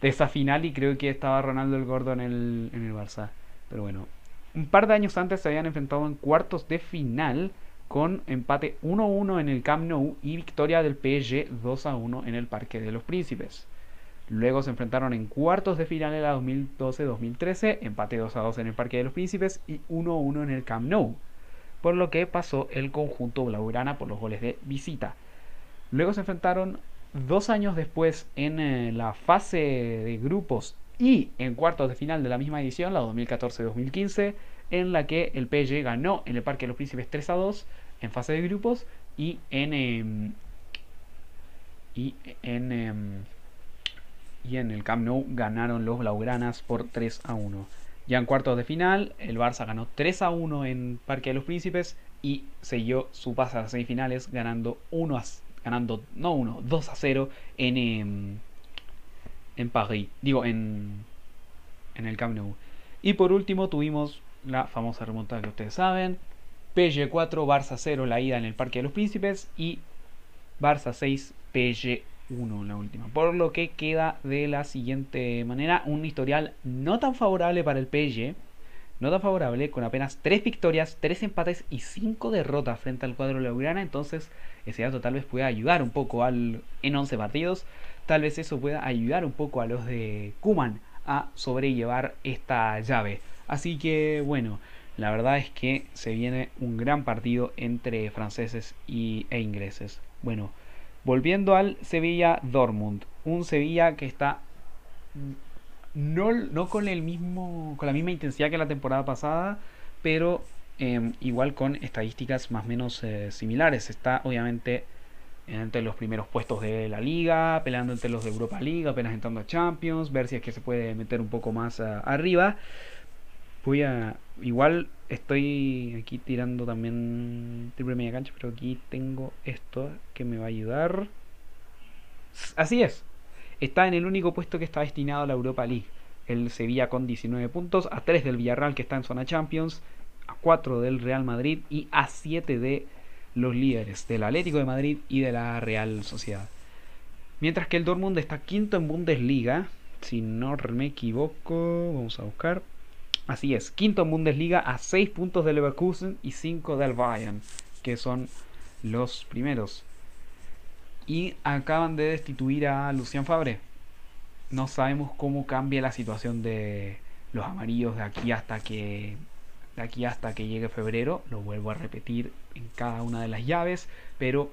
[SPEAKER 1] de esa final y creo que estaba Ronaldo el gordo en el, en el Barça. Pero bueno, un par de años antes se habían enfrentado en cuartos de final con empate 1-1 en el Camp Nou y victoria del PSG 2-1 en el Parque de los Príncipes. Luego se enfrentaron en cuartos de final en la 2012-2013, empate 2-2 en el Parque de los Príncipes y 1-1 en el Camp Nou, por lo que pasó el conjunto blaugrana por los goles de visita. Luego se enfrentaron dos años después en eh, la fase de grupos y en cuartos de final de la misma edición, la 2014-2015, en la que el PSG ganó en el Parque de los Príncipes 3 a 2 en fase de grupos y en em, y en em, y en el Camp Nou ganaron los blaugranas por 3 a 1. Ya en cuartos de final, el Barça ganó 3 a 1 en Parque de los Príncipes y selló su paso a las semifinales ganando 1 a, ganando no 1, 2 a 0 en em, en París, digo, en, en el Camp Nou. Y por último tuvimos la famosa remontada que ustedes saben, PSG 4, Barça 0, la ida en el Parque de los Príncipes y Barça 6, PSG 1 la última. Por lo que queda de la siguiente manera, un historial no tan favorable para el PSG, no tan favorable, con apenas 3 victorias, 3 empates y 5 derrotas frente al cuadro Laurana, entonces ese dato tal vez pueda ayudar un poco al, en 11 partidos tal vez eso pueda ayudar un poco a los de Kuman a sobrellevar esta llave. Así que bueno, la verdad es que se viene un gran partido entre franceses y, e ingleses. Bueno, volviendo al Sevilla Dortmund, un Sevilla que está no, no con el mismo con la misma intensidad que la temporada pasada, pero em, igual con estadísticas más o menos eh, similares. Está obviamente entre los primeros puestos de la liga, peleando entre los de Europa League, apenas entrando a Champions, ver si es que se puede meter un poco más arriba. Voy a. Igual estoy aquí tirando también triple media cancha, pero aquí tengo esto que me va a ayudar. Así es. Está en el único puesto que está destinado a la Europa League. El Sevilla con 19 puntos, a 3 del Villarreal que está en zona Champions, a 4 del Real Madrid y a 7 de los líderes del Atlético de Madrid y de la Real Sociedad. Mientras que el Dortmund está quinto en Bundesliga, si no me equivoco, vamos a buscar. Así es, quinto en Bundesliga a 6 puntos del Leverkusen y 5 del Bayern, que son los primeros. Y acaban de destituir a Lucian Fabre. No sabemos cómo cambia la situación de los amarillos de aquí hasta que de aquí hasta que llegue febrero. Lo vuelvo a repetir en cada una de las llaves, pero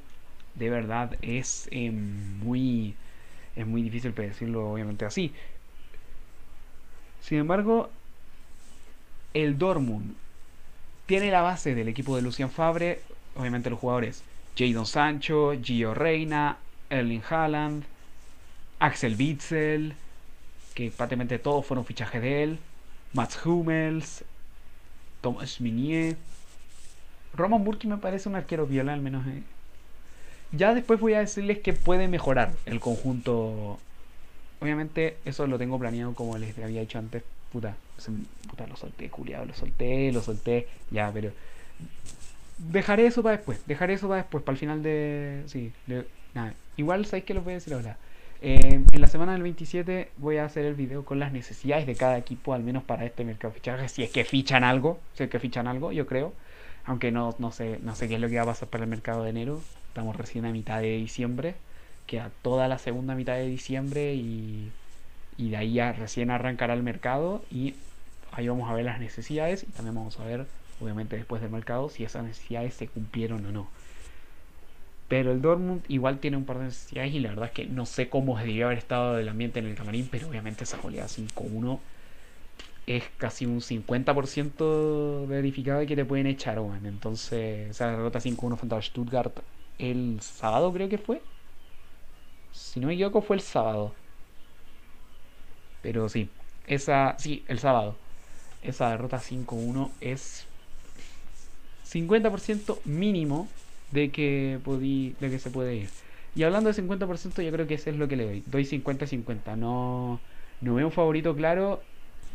[SPEAKER 1] de verdad es eh, muy es muy difícil predecirlo obviamente así. Sin embargo, el Dortmund tiene la base del equipo de Lucian Fabre, obviamente los jugadores Jadon Sancho, Gio Reina, Erling Haaland, Axel Witzel, que prácticamente todos fueron fichajes de él, Mats Hummels, Thomas Minier. Roman Burki me parece un arquero viola, al menos. Eh. Ya después voy a decirles que puede mejorar el conjunto. Obviamente, eso lo tengo planeado como les había dicho antes. Puta, puta lo solté, culiado, lo solté, lo solté. Ya, pero. Dejaré eso para después. Dejaré eso para después, para el final de. Sí, nada. Igual sabéis que lo voy a decir ahora. Eh, en la semana del 27 voy a hacer el video con las necesidades de cada equipo, al menos para este mercado de fichaje. Si es que fichan algo, si es que fichan algo, yo creo. Aunque no, no, sé, no sé qué es lo que va a pasar para el mercado de enero. Estamos recién a mitad de diciembre. Queda toda la segunda mitad de diciembre y, y de ahí ya recién arrancará el mercado. Y ahí vamos a ver las necesidades y también vamos a ver, obviamente después del mercado, si esas necesidades se cumplieron o no. Pero el Dortmund igual tiene un par de necesidades y la verdad es que no sé cómo debería haber estado el ambiente en el camarín, pero obviamente esa goleada 5-1 es casi un 50% verificado de que te pueden echar, weón. Entonces, esa derrota 5-1 frente a Stuttgart el sábado, creo que fue. Si no me equivoco, fue el sábado. Pero sí, esa, sí, el sábado. Esa derrota 5-1 es 50% mínimo de que, podí, de que se puede ir. Y hablando de 50%, yo creo que ese es lo que le doy. Doy 50-50. No, no veo un favorito claro.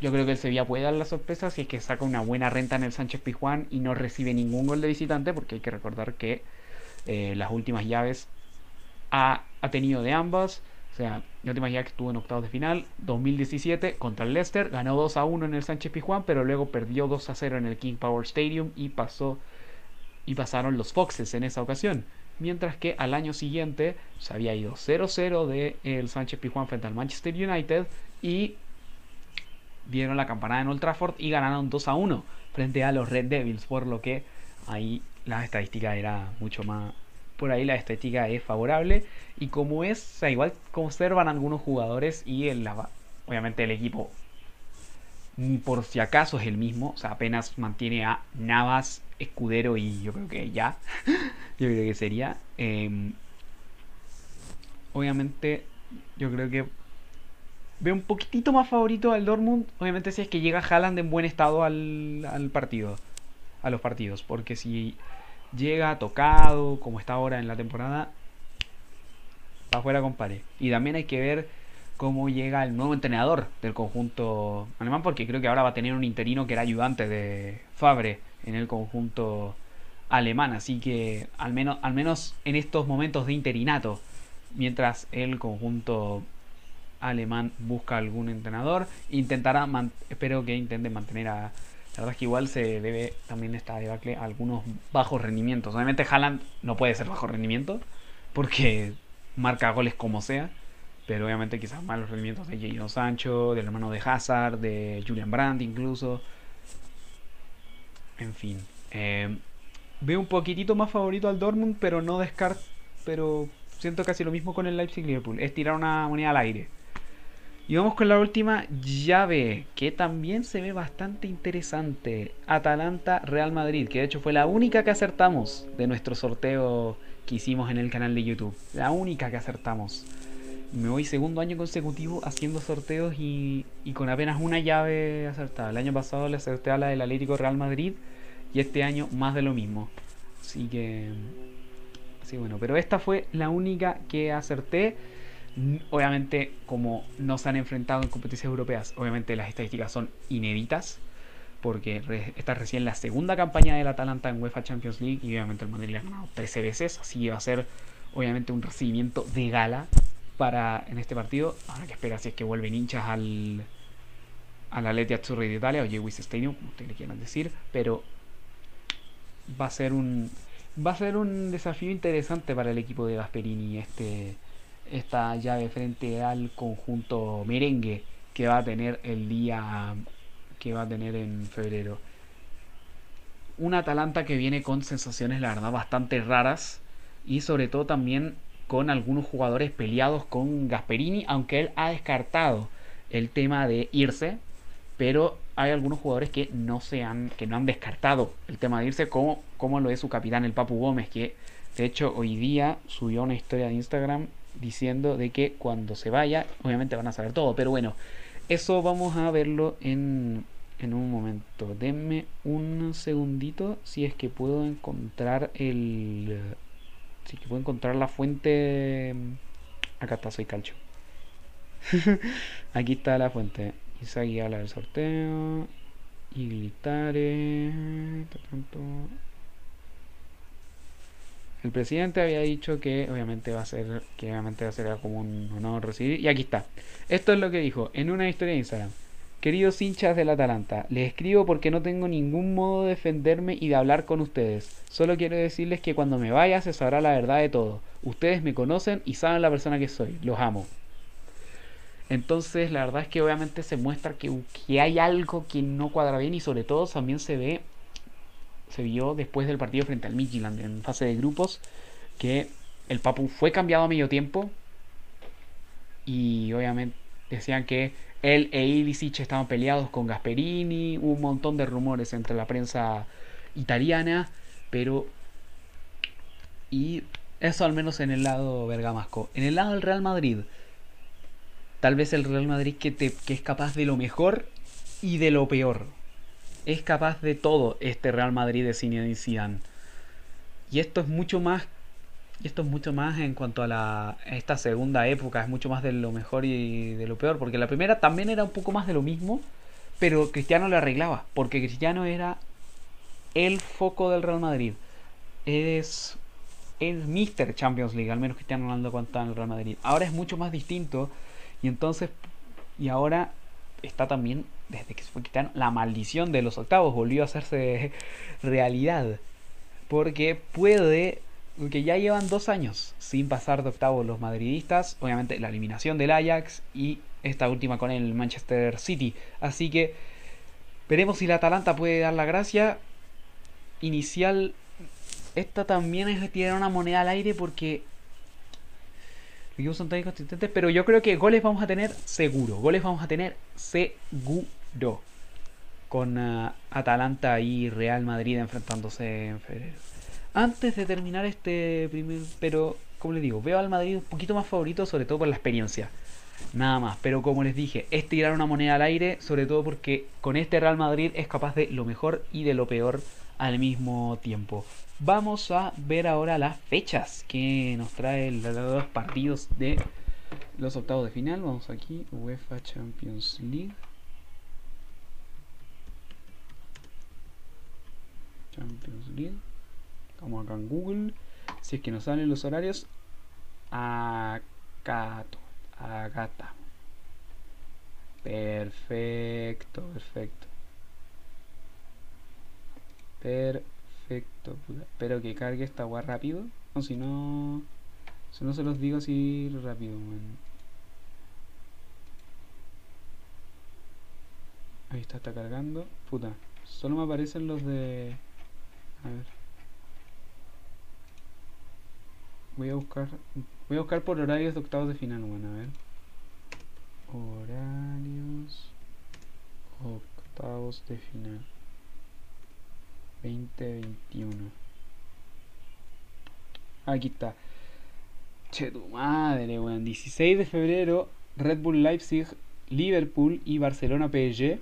[SPEAKER 1] Yo creo que el Sevilla puede dar la sorpresa si es que saca una buena renta en el Sánchez Pizjuán y no recibe ningún gol de visitante, porque hay que recordar que eh, las últimas llaves ha, ha, tenido de ambas. O sea, la última llave que estuvo en octavos de final, 2017 contra el Leicester, ganó 2 a 1 en el Sánchez Pizjuán, pero luego perdió 2 a 0 en el King Power Stadium y pasó y pasaron los Foxes en esa ocasión. Mientras que al año siguiente se había ido 0-0 de el Sánchez Pizjuán frente al Manchester United y dieron la campanada en Old Trafford y ganaron 2 a 1 frente a los Red Devils, por lo que ahí la estadística era mucho más por ahí la estadística es favorable y como es, o sea, igual conservan algunos jugadores y el, obviamente el equipo ni por si acaso es el mismo, o sea, apenas mantiene a Navas, Escudero y yo creo que ya, <laughs> yo creo que sería. Eh, obviamente, yo creo que veo un poquitito más favorito al Dortmund, obviamente si es que llega Haaland en buen estado al, al partido, a los partidos, porque si llega tocado, como está ahora en la temporada, para afuera compare. Y también hay que ver cómo llega el nuevo entrenador del conjunto alemán, porque creo que ahora va a tener un interino que era ayudante de Fabre en el conjunto alemán, así que al menos, al menos en estos momentos de interinato, mientras el conjunto alemán busca algún entrenador, intentará, espero que intente mantener a... La verdad es que igual se debe también esta debacle a algunos bajos rendimientos. Obviamente Haaland no puede ser bajo rendimiento, porque marca goles como sea pero obviamente quizás más los rendimientos de Jadon Sancho, del hermano de Hazard, de Julian Brandt incluso. En fin. Eh, veo un poquitito más favorito al Dortmund, pero no descarto. Pero siento casi lo mismo con el Leipzig Liverpool. Es tirar una moneda al aire. Y vamos con la última llave, que también se ve bastante interesante. Atalanta Real Madrid, que de hecho fue la única que acertamos de nuestro sorteo que hicimos en el canal de YouTube. La única que acertamos me voy segundo año consecutivo haciendo sorteos y, con apenas una llave acertada. El año pasado le acerté a la del Atlético Real Madrid y este año más de lo mismo. Así que... Sí, bueno, pero esta fue la única que acerté. Obviamente, como no se han enfrentado en competiciones europeas, obviamente las estadísticas son inéditas. Porque esta es recién la segunda campaña del Atalanta en UEFA Champions League y obviamente el Madrid le ha ganado 13 veces. Así que va a ser obviamente un recibimiento de gala para en este partido. Ahora que espera si es que vuelven hinchas al al Atleti Azzurri de Italia o Jewis Stadium, como ustedes le quieran decir, pero va a ser un va a ser un desafío interesante para el equipo de Gasperini este esta llave frente al conjunto merengue que va a tener el día que va a tener en febrero. Un Atalanta que viene con sensaciones la verdad bastante raras y sobre todo también con algunos jugadores peleados con Gasperini, aunque él ha descartado el tema de irse, pero hay algunos jugadores que no se han, que no han descartado el tema de irse, como, como lo es su capitán, el Papu Gómez, que de hecho hoy día subió una historia de Instagram diciendo de que cuando se vaya, obviamente van a saber todo, pero bueno, eso vamos a verlo en, en un momento. Denme un segundito si es que puedo encontrar el, Así que puedo encontrar la fuente. Acá está, soy calcho. <laughs> Aquí está la fuente. Isagi habla del sorteo. Y Glitare. El presidente había dicho que obviamente va a ser. Que obviamente va a ser como un honor recibir. Y aquí está. Esto es lo que dijo en una historia de Instagram. Queridos hinchas del Atalanta, les escribo porque no tengo ningún modo de defenderme y de hablar con ustedes. Solo quiero decirles que cuando me vaya se sabrá la verdad de todo. Ustedes me conocen y saben la persona que soy. Los amo. Entonces la verdad es que obviamente se muestra que, que hay algo que no cuadra bien y sobre todo también se ve, se vio después del partido frente al Midland en fase de grupos que el Papu fue cambiado a medio tiempo y obviamente decían que él e Ilicic estaban peleados con Gasperini, un montón de rumores entre la prensa italiana, pero... Y eso al menos en el lado bergamasco. En el lado del Real Madrid, tal vez el Real Madrid que, te, que es capaz de lo mejor y de lo peor. Es capaz de todo este Real Madrid de Zinedine Zidane. Y esto es mucho más y esto es mucho más en cuanto a, la, esta segunda época, es mucho más de lo mejor y de lo peor, porque la primera también era un poco más de lo mismo, pero Cristiano le arreglaba, porque Cristiano era el foco del Real Madrid. Es el Mr. Champions League, al menos Cristiano Ronaldo cuando estaba en el Real Madrid. Ahora es mucho más distinto y entonces, y ahora está también, desde que se fue Cristiano, la maldición de los octavos volvió a hacerse <laughs> realidad. Porque puede que ya llevan dos años sin pasar de octavos los madridistas. Obviamente la eliminación del Ajax y esta última con el Manchester City. Así que veremos si la Atalanta puede dar la gracia. Inicial. Esta también es tirar una moneda al aire porque equipos son tan inconsistentes. Pero yo creo que goles vamos a tener seguro. Goles vamos a tener seguro. Con uh, Atalanta y Real Madrid enfrentándose en febrero antes de terminar este primer. Pero, como les digo, veo al Madrid un poquito más favorito, sobre todo por la experiencia. Nada más. Pero como les dije, es tirar una moneda al aire, sobre todo porque con este Real Madrid es capaz de lo mejor y de lo peor al mismo tiempo. Vamos a ver ahora las fechas que nos trae los dos partidos de los octavos de final. Vamos aquí, UEFA Champions League. Champions League. Vamos acá en Google. Si es que nos salen los horarios. Acá. Acá está. Perfecto, perfecto. Perfecto. Espero que cargue esta agua rápido. O si no. Si no se los digo así rápido, Ahí está, está cargando. Puta. Solo me aparecen los de. A ver. Voy a buscar. Voy a buscar por horarios de octavos de final, bueno, a ver. Horarios. Octavos de final. 2021. Aquí está. Che, tu madre, weón. 16 de febrero, Red Bull Leipzig, Liverpool y Barcelona PSG.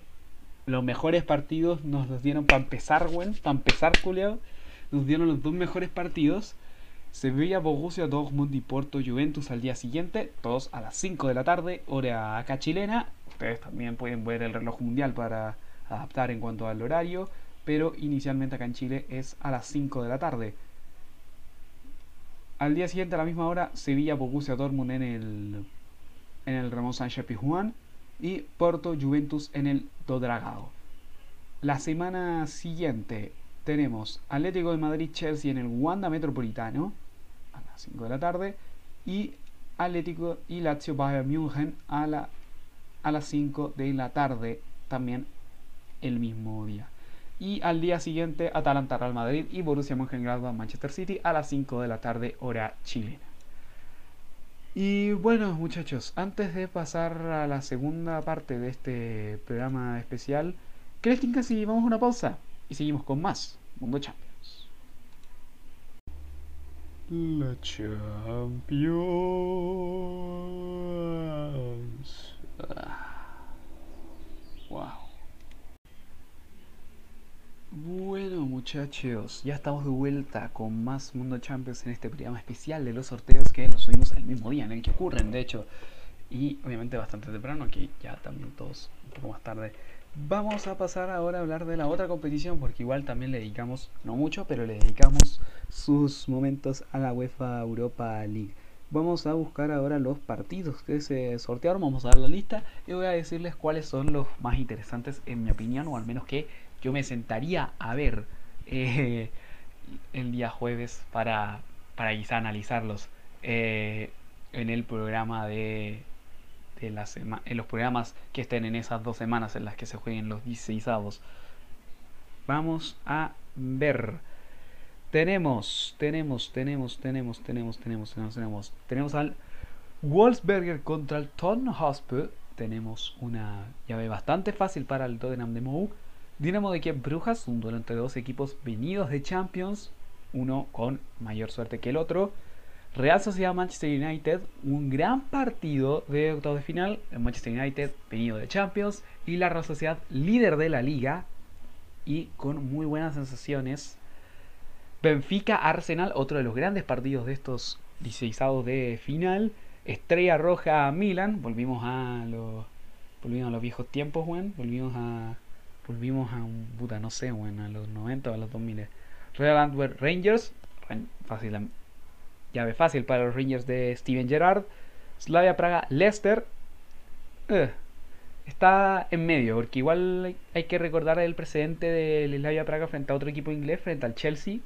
[SPEAKER 1] Los mejores partidos nos los dieron para empezar, weón. Para empezar, culiao. Nos dieron los dos mejores partidos. Sevilla, Borussia, Dortmund y Porto Juventus al día siguiente, todos a las 5 de la tarde, hora acá chilena. Ustedes también pueden ver el reloj mundial para adaptar en cuanto al horario, pero inicialmente acá en Chile es a las 5 de la tarde. Al día siguiente a la misma hora, Sevilla, Borussia, Dortmund en el en el Ramón Sánchez Pizjuán y Porto Juventus en el Dodragao. La semana siguiente tenemos Atlético de Madrid Chelsea en el Wanda Metropolitano a las 5 de la tarde y Atlético y Lazio Bayern München a, la, a las 5 de la tarde también el mismo día. Y al día siguiente Atalanta Real Madrid y Borussia Mönchengladbach Manchester City a las 5 de la tarde hora chilena. Y bueno muchachos, antes de pasar a la segunda parte de este programa especial, ¿qué les si vamos a una pausa? Y seguimos con más Mundo Champions. La Champions. Wow. Bueno muchachos, ya estamos de vuelta con más Mundo Champions en este programa especial de los sorteos que los subimos el mismo día en el que ocurren, de hecho. Y obviamente bastante temprano, aquí ya también todos un poco más tarde Vamos a pasar ahora a hablar de la otra competición porque igual también le dedicamos, no mucho, pero le dedicamos sus momentos a la UEFA Europa League. Vamos a buscar ahora los partidos que se sortearon, vamos a dar la lista y voy a decirles cuáles son los más interesantes en mi opinión o al menos que yo me sentaría a ver eh, el día jueves para, para quizá analizarlos eh, en el programa de, de la en los programas que estén en esas dos semanas en las que se jueguen los 16 avos. Vamos a ver. Tenemos, tenemos, tenemos, tenemos, tenemos, tenemos, tenemos, tenemos. Tenemos al Wolfsberger contra el Tottenham Tenemos una llave bastante fácil para el Tottenham de Mou. Dinamo de Kiev Brujas, un duelo entre dos equipos venidos de Champions, uno con mayor suerte que el otro. Real Sociedad Manchester United, un gran partido de octavos de final. Manchester United venido de Champions y la Real Sociedad líder de la liga y con muy buenas sensaciones. Benfica Arsenal, otro de los grandes partidos de estos 16 de final. Estrella Roja Milan, volvimos a los volvimos a los viejos tiempos, Juan, volvimos a volvimos a un puta, no sé, bueno, a los 90 o a los 2000. Real Antwerp Rangers, fácil llave fácil para los Rangers de Steven Gerrard. Slavia Praga Leicester. Eh, está en medio, porque igual hay que recordar el precedente de Slavia Praga frente a otro equipo inglés, frente al Chelsea.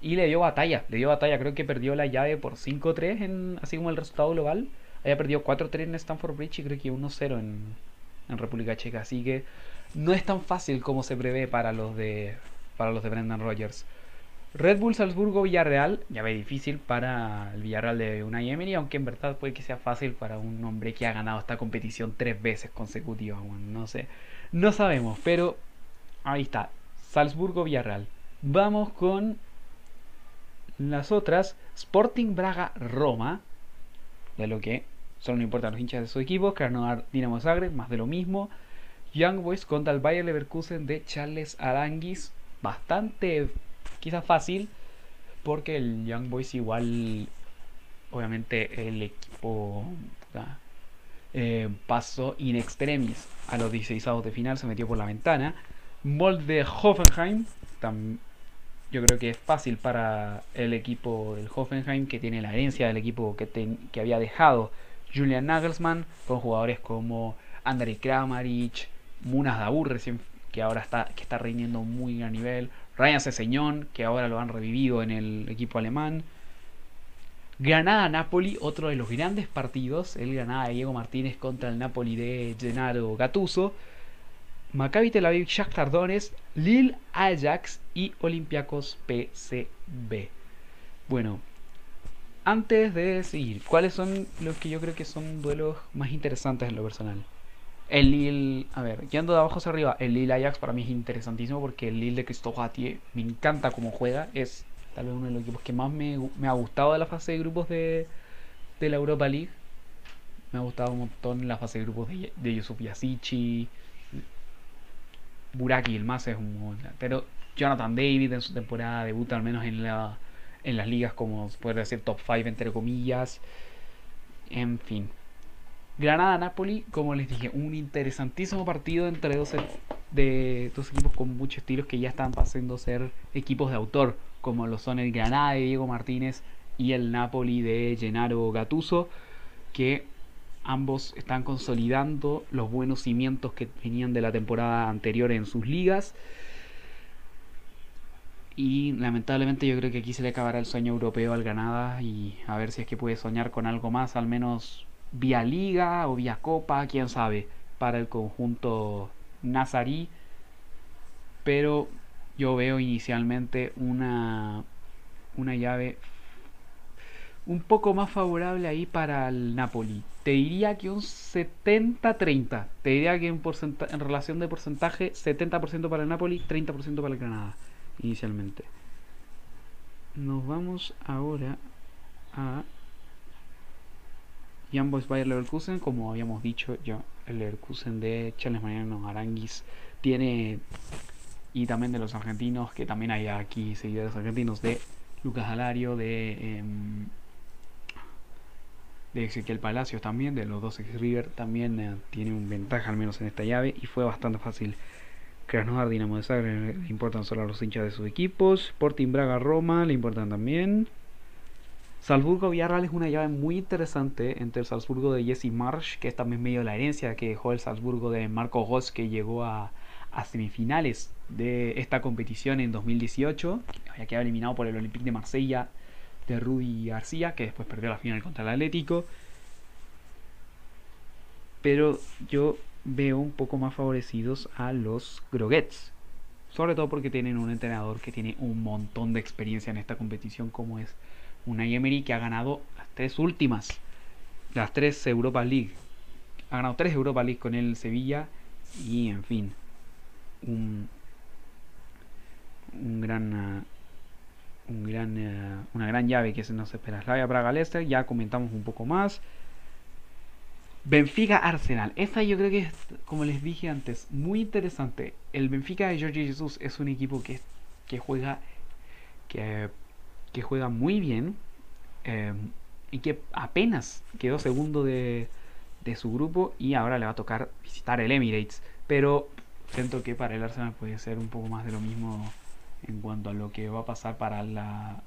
[SPEAKER 1] Y le dio batalla, le dio batalla. Creo que perdió la llave por 5-3, así como el resultado global. Había perdido 4-3 en Stanford Bridge y creo que 1-0 en, en República Checa. Así que no es tan fácil como se prevé para los de, para los de Brendan Rodgers. Red Bull Salzburgo Villarreal, llave difícil para el Villarreal de Unai Emery, aunque en verdad puede que sea fácil para un hombre que ha ganado esta competición tres veces consecutivas. no sé, no sabemos, pero ahí está, Salzburgo Villarreal. Vamos con las otras, Sporting Braga Roma, de lo que solo no importan los hinchas de su equipo, Krasnodar Dinamo Zagreb, más de lo mismo. Young Boys contra el Bayer Leverkusen de Charles Aranguis, bastante quizás fácil, porque el Young Boys igual, obviamente el equipo eh, pasó in extremis a los 16 de final, se metió por la ventana. Mold de Hoffenheim, yo creo que es fácil para el equipo del Hoffenheim, que tiene la herencia del equipo que, que había dejado Julian Nagelsmann, con jugadores como Andrei Kramaric, Munas Dabur, recién, que ahora está, que está rindiendo muy a nivel, Ryan Ceseñón, que ahora lo han revivido en el equipo alemán. Granada-Napoli, otro de los grandes partidos, el Granada de Diego Martínez contra el Napoli de Gennaro Gattuso. Maccabi Tel Aviv, Shakhtar Donetsk, Lille Ajax y Olympiacos PCB. Bueno, antes de seguir, ¿cuáles son los que yo creo que son duelos más interesantes en lo personal? El Lille, a ver, yendo de abajo hacia arriba, el Lille Ajax para mí es interesantísimo porque el Lille de Christophe me encanta cómo juega, es tal vez uno de los equipos que más me, ha gustado de la fase de grupos de, de la Europa League. Me ha gustado un montón la fase de grupos de, de Yusuf Yasichi, Buraki el más es un pero Jonathan David en su temporada debuta al menos en la en las ligas como se puede decir top 5 entre comillas. En fin Granada Napoli como les dije un interesantísimo partido entre dos, de dos equipos con muchos estilos que ya están pasando a ser equipos de autor como lo son el Granada de Diego Martínez y el Napoli de Gennaro Gattuso que Ambos están consolidando los buenos cimientos que venían de la temporada anterior en sus ligas. Y lamentablemente yo creo que aquí se le acabará el sueño europeo al Granada y a ver si es que puede soñar con algo más, al menos vía liga o vía copa, quién sabe, para el conjunto nazarí. Pero yo veo inicialmente una, una llave un poco más favorable ahí para el Napoli. Te diría que un 70-30. Te diría que en, en relación de porcentaje, 70% para el Napoli, 30% para el Granada, inicialmente. Nos vamos ahora a Young Boys Bayer Leverkusen. Como habíamos dicho, yo, el Leverkusen de Charles Mariano Aranguis tiene. Y también de los argentinos, que también hay aquí seguidores argentinos de Lucas Alario, de. Em, de Ezequiel Palacios también, de los dos ex River, también eh, tiene un ventaja al menos en esta llave y fue bastante fácil. Krasnodar, Dinamo de Zagreb le importan solo a los hinchas de sus equipos. Sporting Braga, Roma le importan también. Salzburgo Villarreal es una llave muy interesante entre el Salzburgo de Jesse Marsh, que es también medio de la herencia que dejó el Salzburgo de Marco Goss, que llegó a, a semifinales de esta competición en 2018, que había quedado eliminado por el Olympique de Marsella de Rudy García, que después perdió la final contra el Atlético. Pero yo veo un poco más favorecidos a los Groguets. Sobre todo porque tienen un entrenador que tiene un montón de experiencia en esta competición, como es una Emery que ha ganado las tres últimas, las tres Europa League. ha ganado tres Europa League con el Sevilla y en fin, un, un gran un gran, eh, una gran llave que se nos espera. Slavia Praga Leicester, ya comentamos un poco más. Benfica Arsenal. Esta yo creo que es, como les dije antes, muy interesante. El Benfica de Jorge Jesus es un equipo que, que juega que, que juega muy bien eh, y que apenas quedó segundo de, de su grupo y ahora le va a tocar visitar el Emirates. Pero siento que para el Arsenal puede ser un poco más de lo mismo en cuanto a lo que va a pasar para la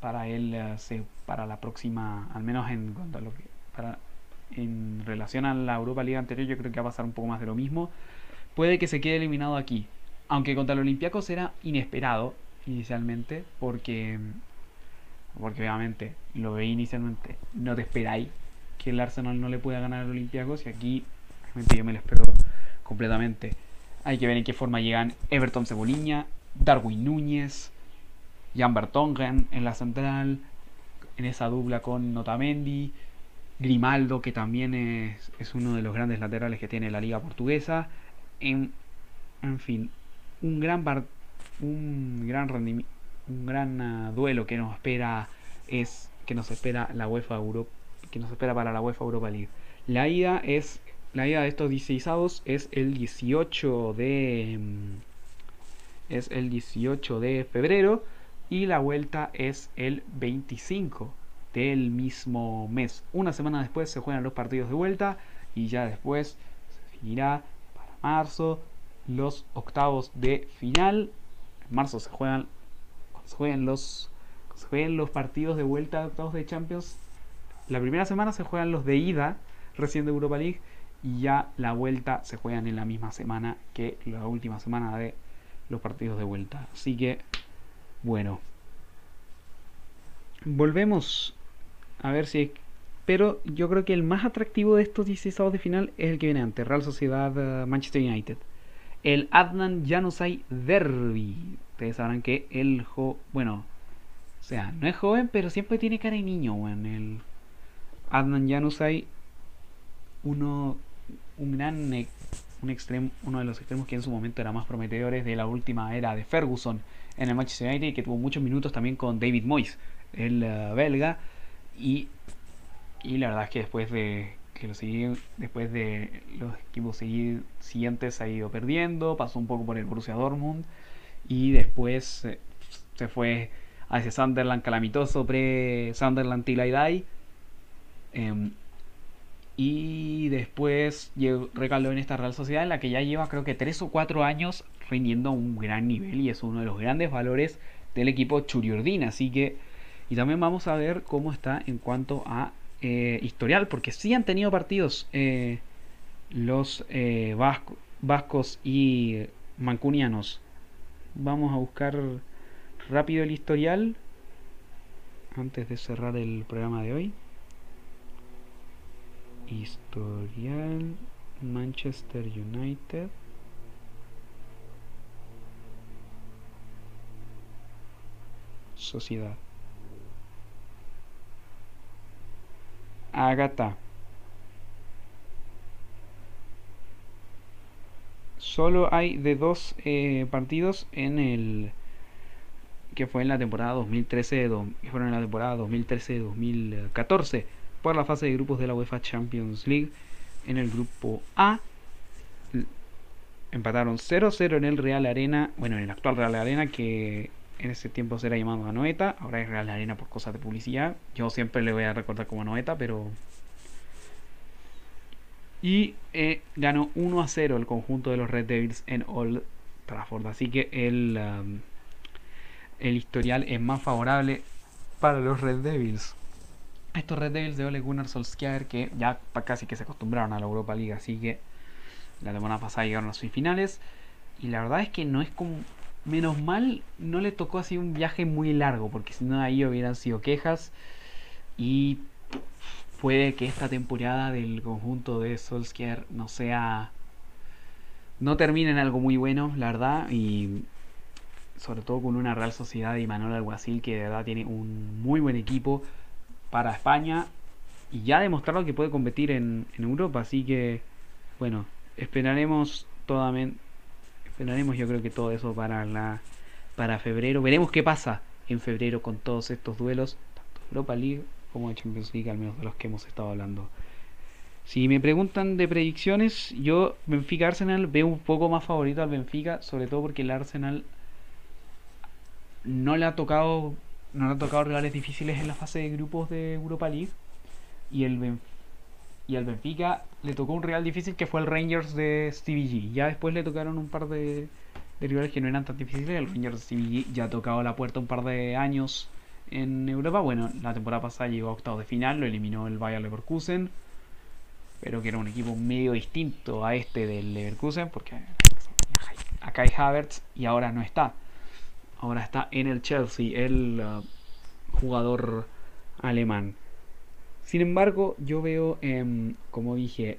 [SPEAKER 1] para él eh, para la próxima al menos en cuanto a lo que para en relación a la Europa League anterior yo creo que va a pasar un poco más de lo mismo puede que se quede eliminado aquí aunque contra el Olympiacos era inesperado inicialmente porque porque obviamente lo veí inicialmente no te esperáis que el Arsenal no le pueda ganar al Olympiacos y aquí realmente yo me lo espero completamente hay que ver en qué forma llegan Everton Ceboliña Darwin Núñez, Jan Bertongen en la central, en esa dupla con Notamendi, Grimaldo, que también es, es uno de los grandes laterales que tiene la liga portuguesa. En, en fin, un gran un gran rendimiento, un gran uh, duelo que nos espera es que nos espera la UEFA Europa, que nos espera para la UEFA Europa League. La ida es la ida de estos 16 avos es el 18 de es el 18 de febrero y la vuelta es el 25 del mismo mes. Una semana después se juegan los partidos de vuelta y ya después se finirá para marzo los octavos de final. En marzo se juegan, se juegan los se juegan los partidos de vuelta de octavos de Champions. La primera semana se juegan los de ida recién de Europa League y ya la vuelta se juegan en la misma semana que la última semana de los partidos de vuelta. Así que, bueno. Volvemos a ver si... Pero yo creo que el más atractivo de estos 16 de final es el que viene antes, Real Sociedad eh, Manchester United. El Adnan Januzaj Derby. Ustedes sabrán que el jo... Bueno, o sea, no es joven, pero siempre tiene cara de niño, bueno, el Adnan Januzaj, uno, un gran un extremo, uno de los extremos que en su momento era más prometedores de la última era de Ferguson en el Manchester United, que tuvo muchos minutos también con David Moyes, el eh, belga, y, y, la verdad es que después de que lo después de los equipos siguientes ha ido perdiendo, pasó un poco por el Borussia Dortmund y después se fue hacia Sunderland calamitoso pre Sunderland Till I. Em, y después recaló en esta Real Sociedad en la que ya lleva creo que 3 o 4 años rindiendo a un gran nivel y es uno de los grandes valores del equipo Churiordina. Así que, y también vamos a ver cómo está en cuanto a eh, historial, porque sí han tenido partidos eh, los eh, vascos y mancunianos. Vamos a buscar rápido el historial antes de cerrar el programa de hoy. Historial Manchester United. Sociedad. Agatha. Solo hay de dos eh, partidos en el que fue en la temporada 2013 que fueron en la temporada 2013-2014 por la fase de grupos de la UEFA Champions League. En el grupo A empataron 0-0 en el Real Arena, bueno, en el actual Real Arena que en ese tiempo se era llamado Anoeta, ahora es Real Arena por cosas de publicidad. Yo siempre le voy a recordar como Anoeta, pero y eh, ganó 1 a 0 el conjunto de los Red Devils en Old Trafford. Así que el, um, el historial es más favorable para los Red Devils estos Red Devils de Ole Gunnar Solskjaer que ya casi que se acostumbraron a la Europa League, así que la semana pasada llegaron a las semifinales y la verdad es que no es como menos mal no le tocó así un viaje muy largo porque si no ahí hubieran sido quejas y puede que esta temporada del conjunto de Solskjaer no sea no termine en algo muy bueno la verdad y sobre todo con una Real Sociedad y Manuel Alguacil que de verdad tiene un muy buen equipo para España y ya demostrado que puede competir en, Europa. Así que, bueno, esperaremos totalmente. Esperaremos yo creo que todo eso para la para febrero. Veremos qué pasa en febrero con todos estos duelos, tanto Europa League como de Champions League, al menos de los que hemos estado hablando. Si me preguntan de predicciones, yo Benfica Arsenal veo un poco más favorito al Benfica, sobre todo porque el Arsenal no le ha tocado no le ha tocado rivales difíciles en la fase de grupos de Europa League y el y al Benfica le tocó un rival difícil que fue el Rangers de Stevie G. Ya después le tocaron un par de, de rivales que no eran tan difíciles. El Rangers de Stevie G ya ha tocado la puerta un par de años en Europa. Bueno, la temporada pasada llegó a octavos de final, lo eliminó el Bayer Leverkusen pero que era un equipo medio distinto a este del Leverkusen, porque acá hay Havertz y ahora no está. Ahora está en el Chelsea, el uh, jugador alemán. Sin embargo, yo veo, como dije,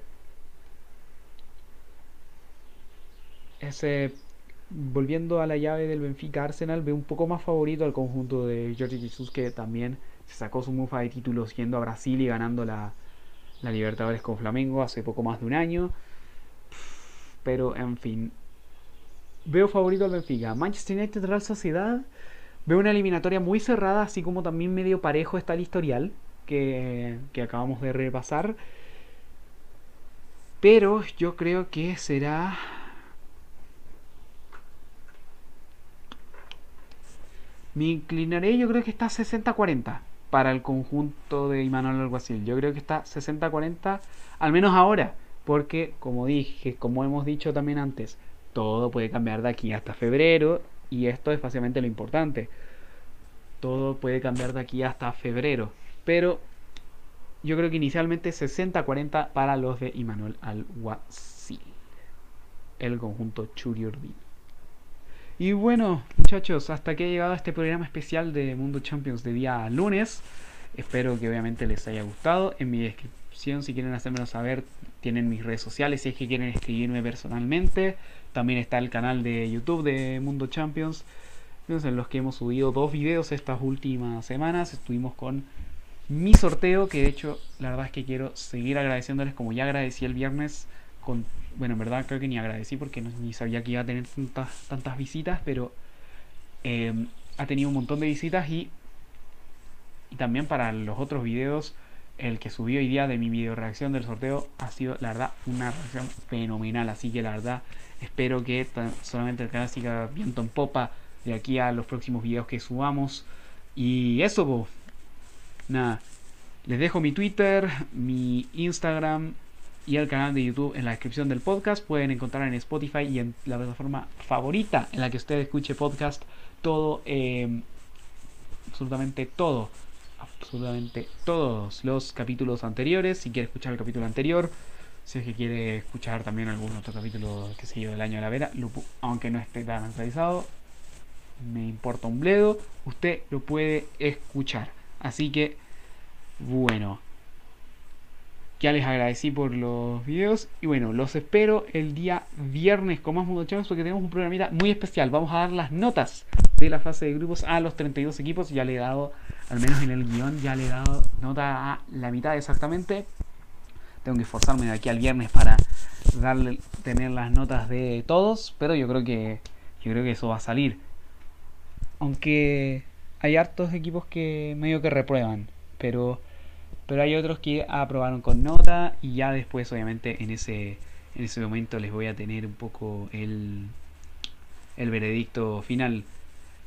[SPEAKER 1] ese volviendo a la llave del Benfica Arsenal, veo un poco más favorito al conjunto de Jorge Jesus que también se sacó su mufa de títulos yendo a Brasil y ganando la, la Libertadores con Flamengo hace poco más de un año. Pero, en fin. Veo favorito al Benfica. Manchester United Real Sociedad. Veo una eliminatoria muy cerrada, así como también medio parejo está el historial que, acabamos de repasar. Pero yo creo que será Me inclinaré, yo creo que está 60-40 para el conjunto de Imanol Alguacil. Yo creo que está 60-40, al menos ahora, porque como dije, como hemos dicho también antes, todo puede cambiar de aquí hasta febrero y esto es básicamente lo importante. Todo puede cambiar de aquí hasta febrero, pero yo creo que inicialmente 60-40 para los de Imanol Alguacil, el conjunto Churiurdin. Y bueno, muchachos, hasta que ha llegado este programa especial de Mundo Champions de día lunes. Espero que obviamente les haya gustado. En mi descripción, si quieren hacérmelo saber, tienen mis redes sociales. Si es que quieren escribirme personalmente, también está el canal de YouTube de Mundo Champions. En los que hemos subido dos videos estas últimas semanas. Estuvimos con mi sorteo, que de hecho, la verdad es que quiero seguir agradeciéndoles como ya agradecí el viernes con bueno, en verdad creo que ni agradecí porque no, ni sabía que iba a tener tantas, tantas visitas, pero eh, ha tenido un montón de visitas y, también para los otros videos, el que subió hoy día de mi video reacción del sorteo ha sido, la verdad, una reacción fenomenal. Así que la verdad, espero que solamente el canal siga viento en popa de aquí a los próximos videos que subamos. Y eso, pues, nada. Les dejo mi Twitter, mi Instagram, y el canal de YouTube en la descripción del podcast. Pueden encontrar en Spotify y en la plataforma favorita en la que usted escuche podcast todo, em, absolutamente todo, absolutamente todos los capítulos anteriores. Si quiere escuchar el capítulo anterior, si es que quiere escuchar también algún otro capítulo, que se yo, del año de la vera, aunque no esté tan actualizado, me importa un bledo, usted lo puede escuchar. Así que, bueno, ya les agradecí por los videos. Y bueno, los espero el día viernes con más Mundo porque tenemos un programita muy especial. Vamos a dar las notas de la fase de grupos a los 32 equipos. Ya le he dado, al menos en el guion, ya le he dado nota a la mitad exactamente. Tengo que esforzarme de aquí al viernes para darle, tener las notas de todos. Pero yo creo que, yo creo que eso va a salir. Aunque hay hartos equipos que medio que reprueban. Pero pero hay otros que aprobaron con nota y ya después obviamente en ese, en ese momento les voy a tener un poco el, el veredicto final.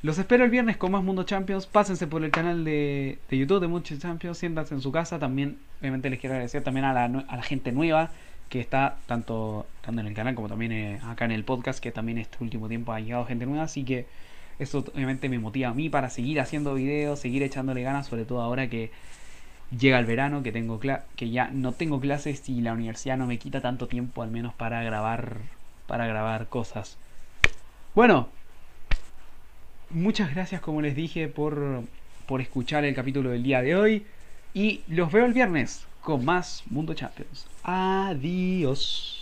[SPEAKER 1] Los espero el viernes con más Mundo Champions. Pásense por el canal de, de YouTube de Mundo Champions. Siéntanse en su casa. También, obviamente, les quiero agradecer también a la, a la gente nueva que está tanto, tanto en el canal como también eh, acá en el podcast. Que también este último tiempo ha llegado gente nueva. Así que eso obviamente me motiva a mí para seguir haciendo videos, seguir echándole ganas. Sobre todo ahora que llega el verano, que, tengo que ya no tengo clases y la universidad no me quita tanto tiempo al menos para grabar, para grabar cosas. Bueno, muchas gracias como les dije por, por escuchar el capítulo del día de hoy y los veo el viernes con más Mundo Champions. Adiós.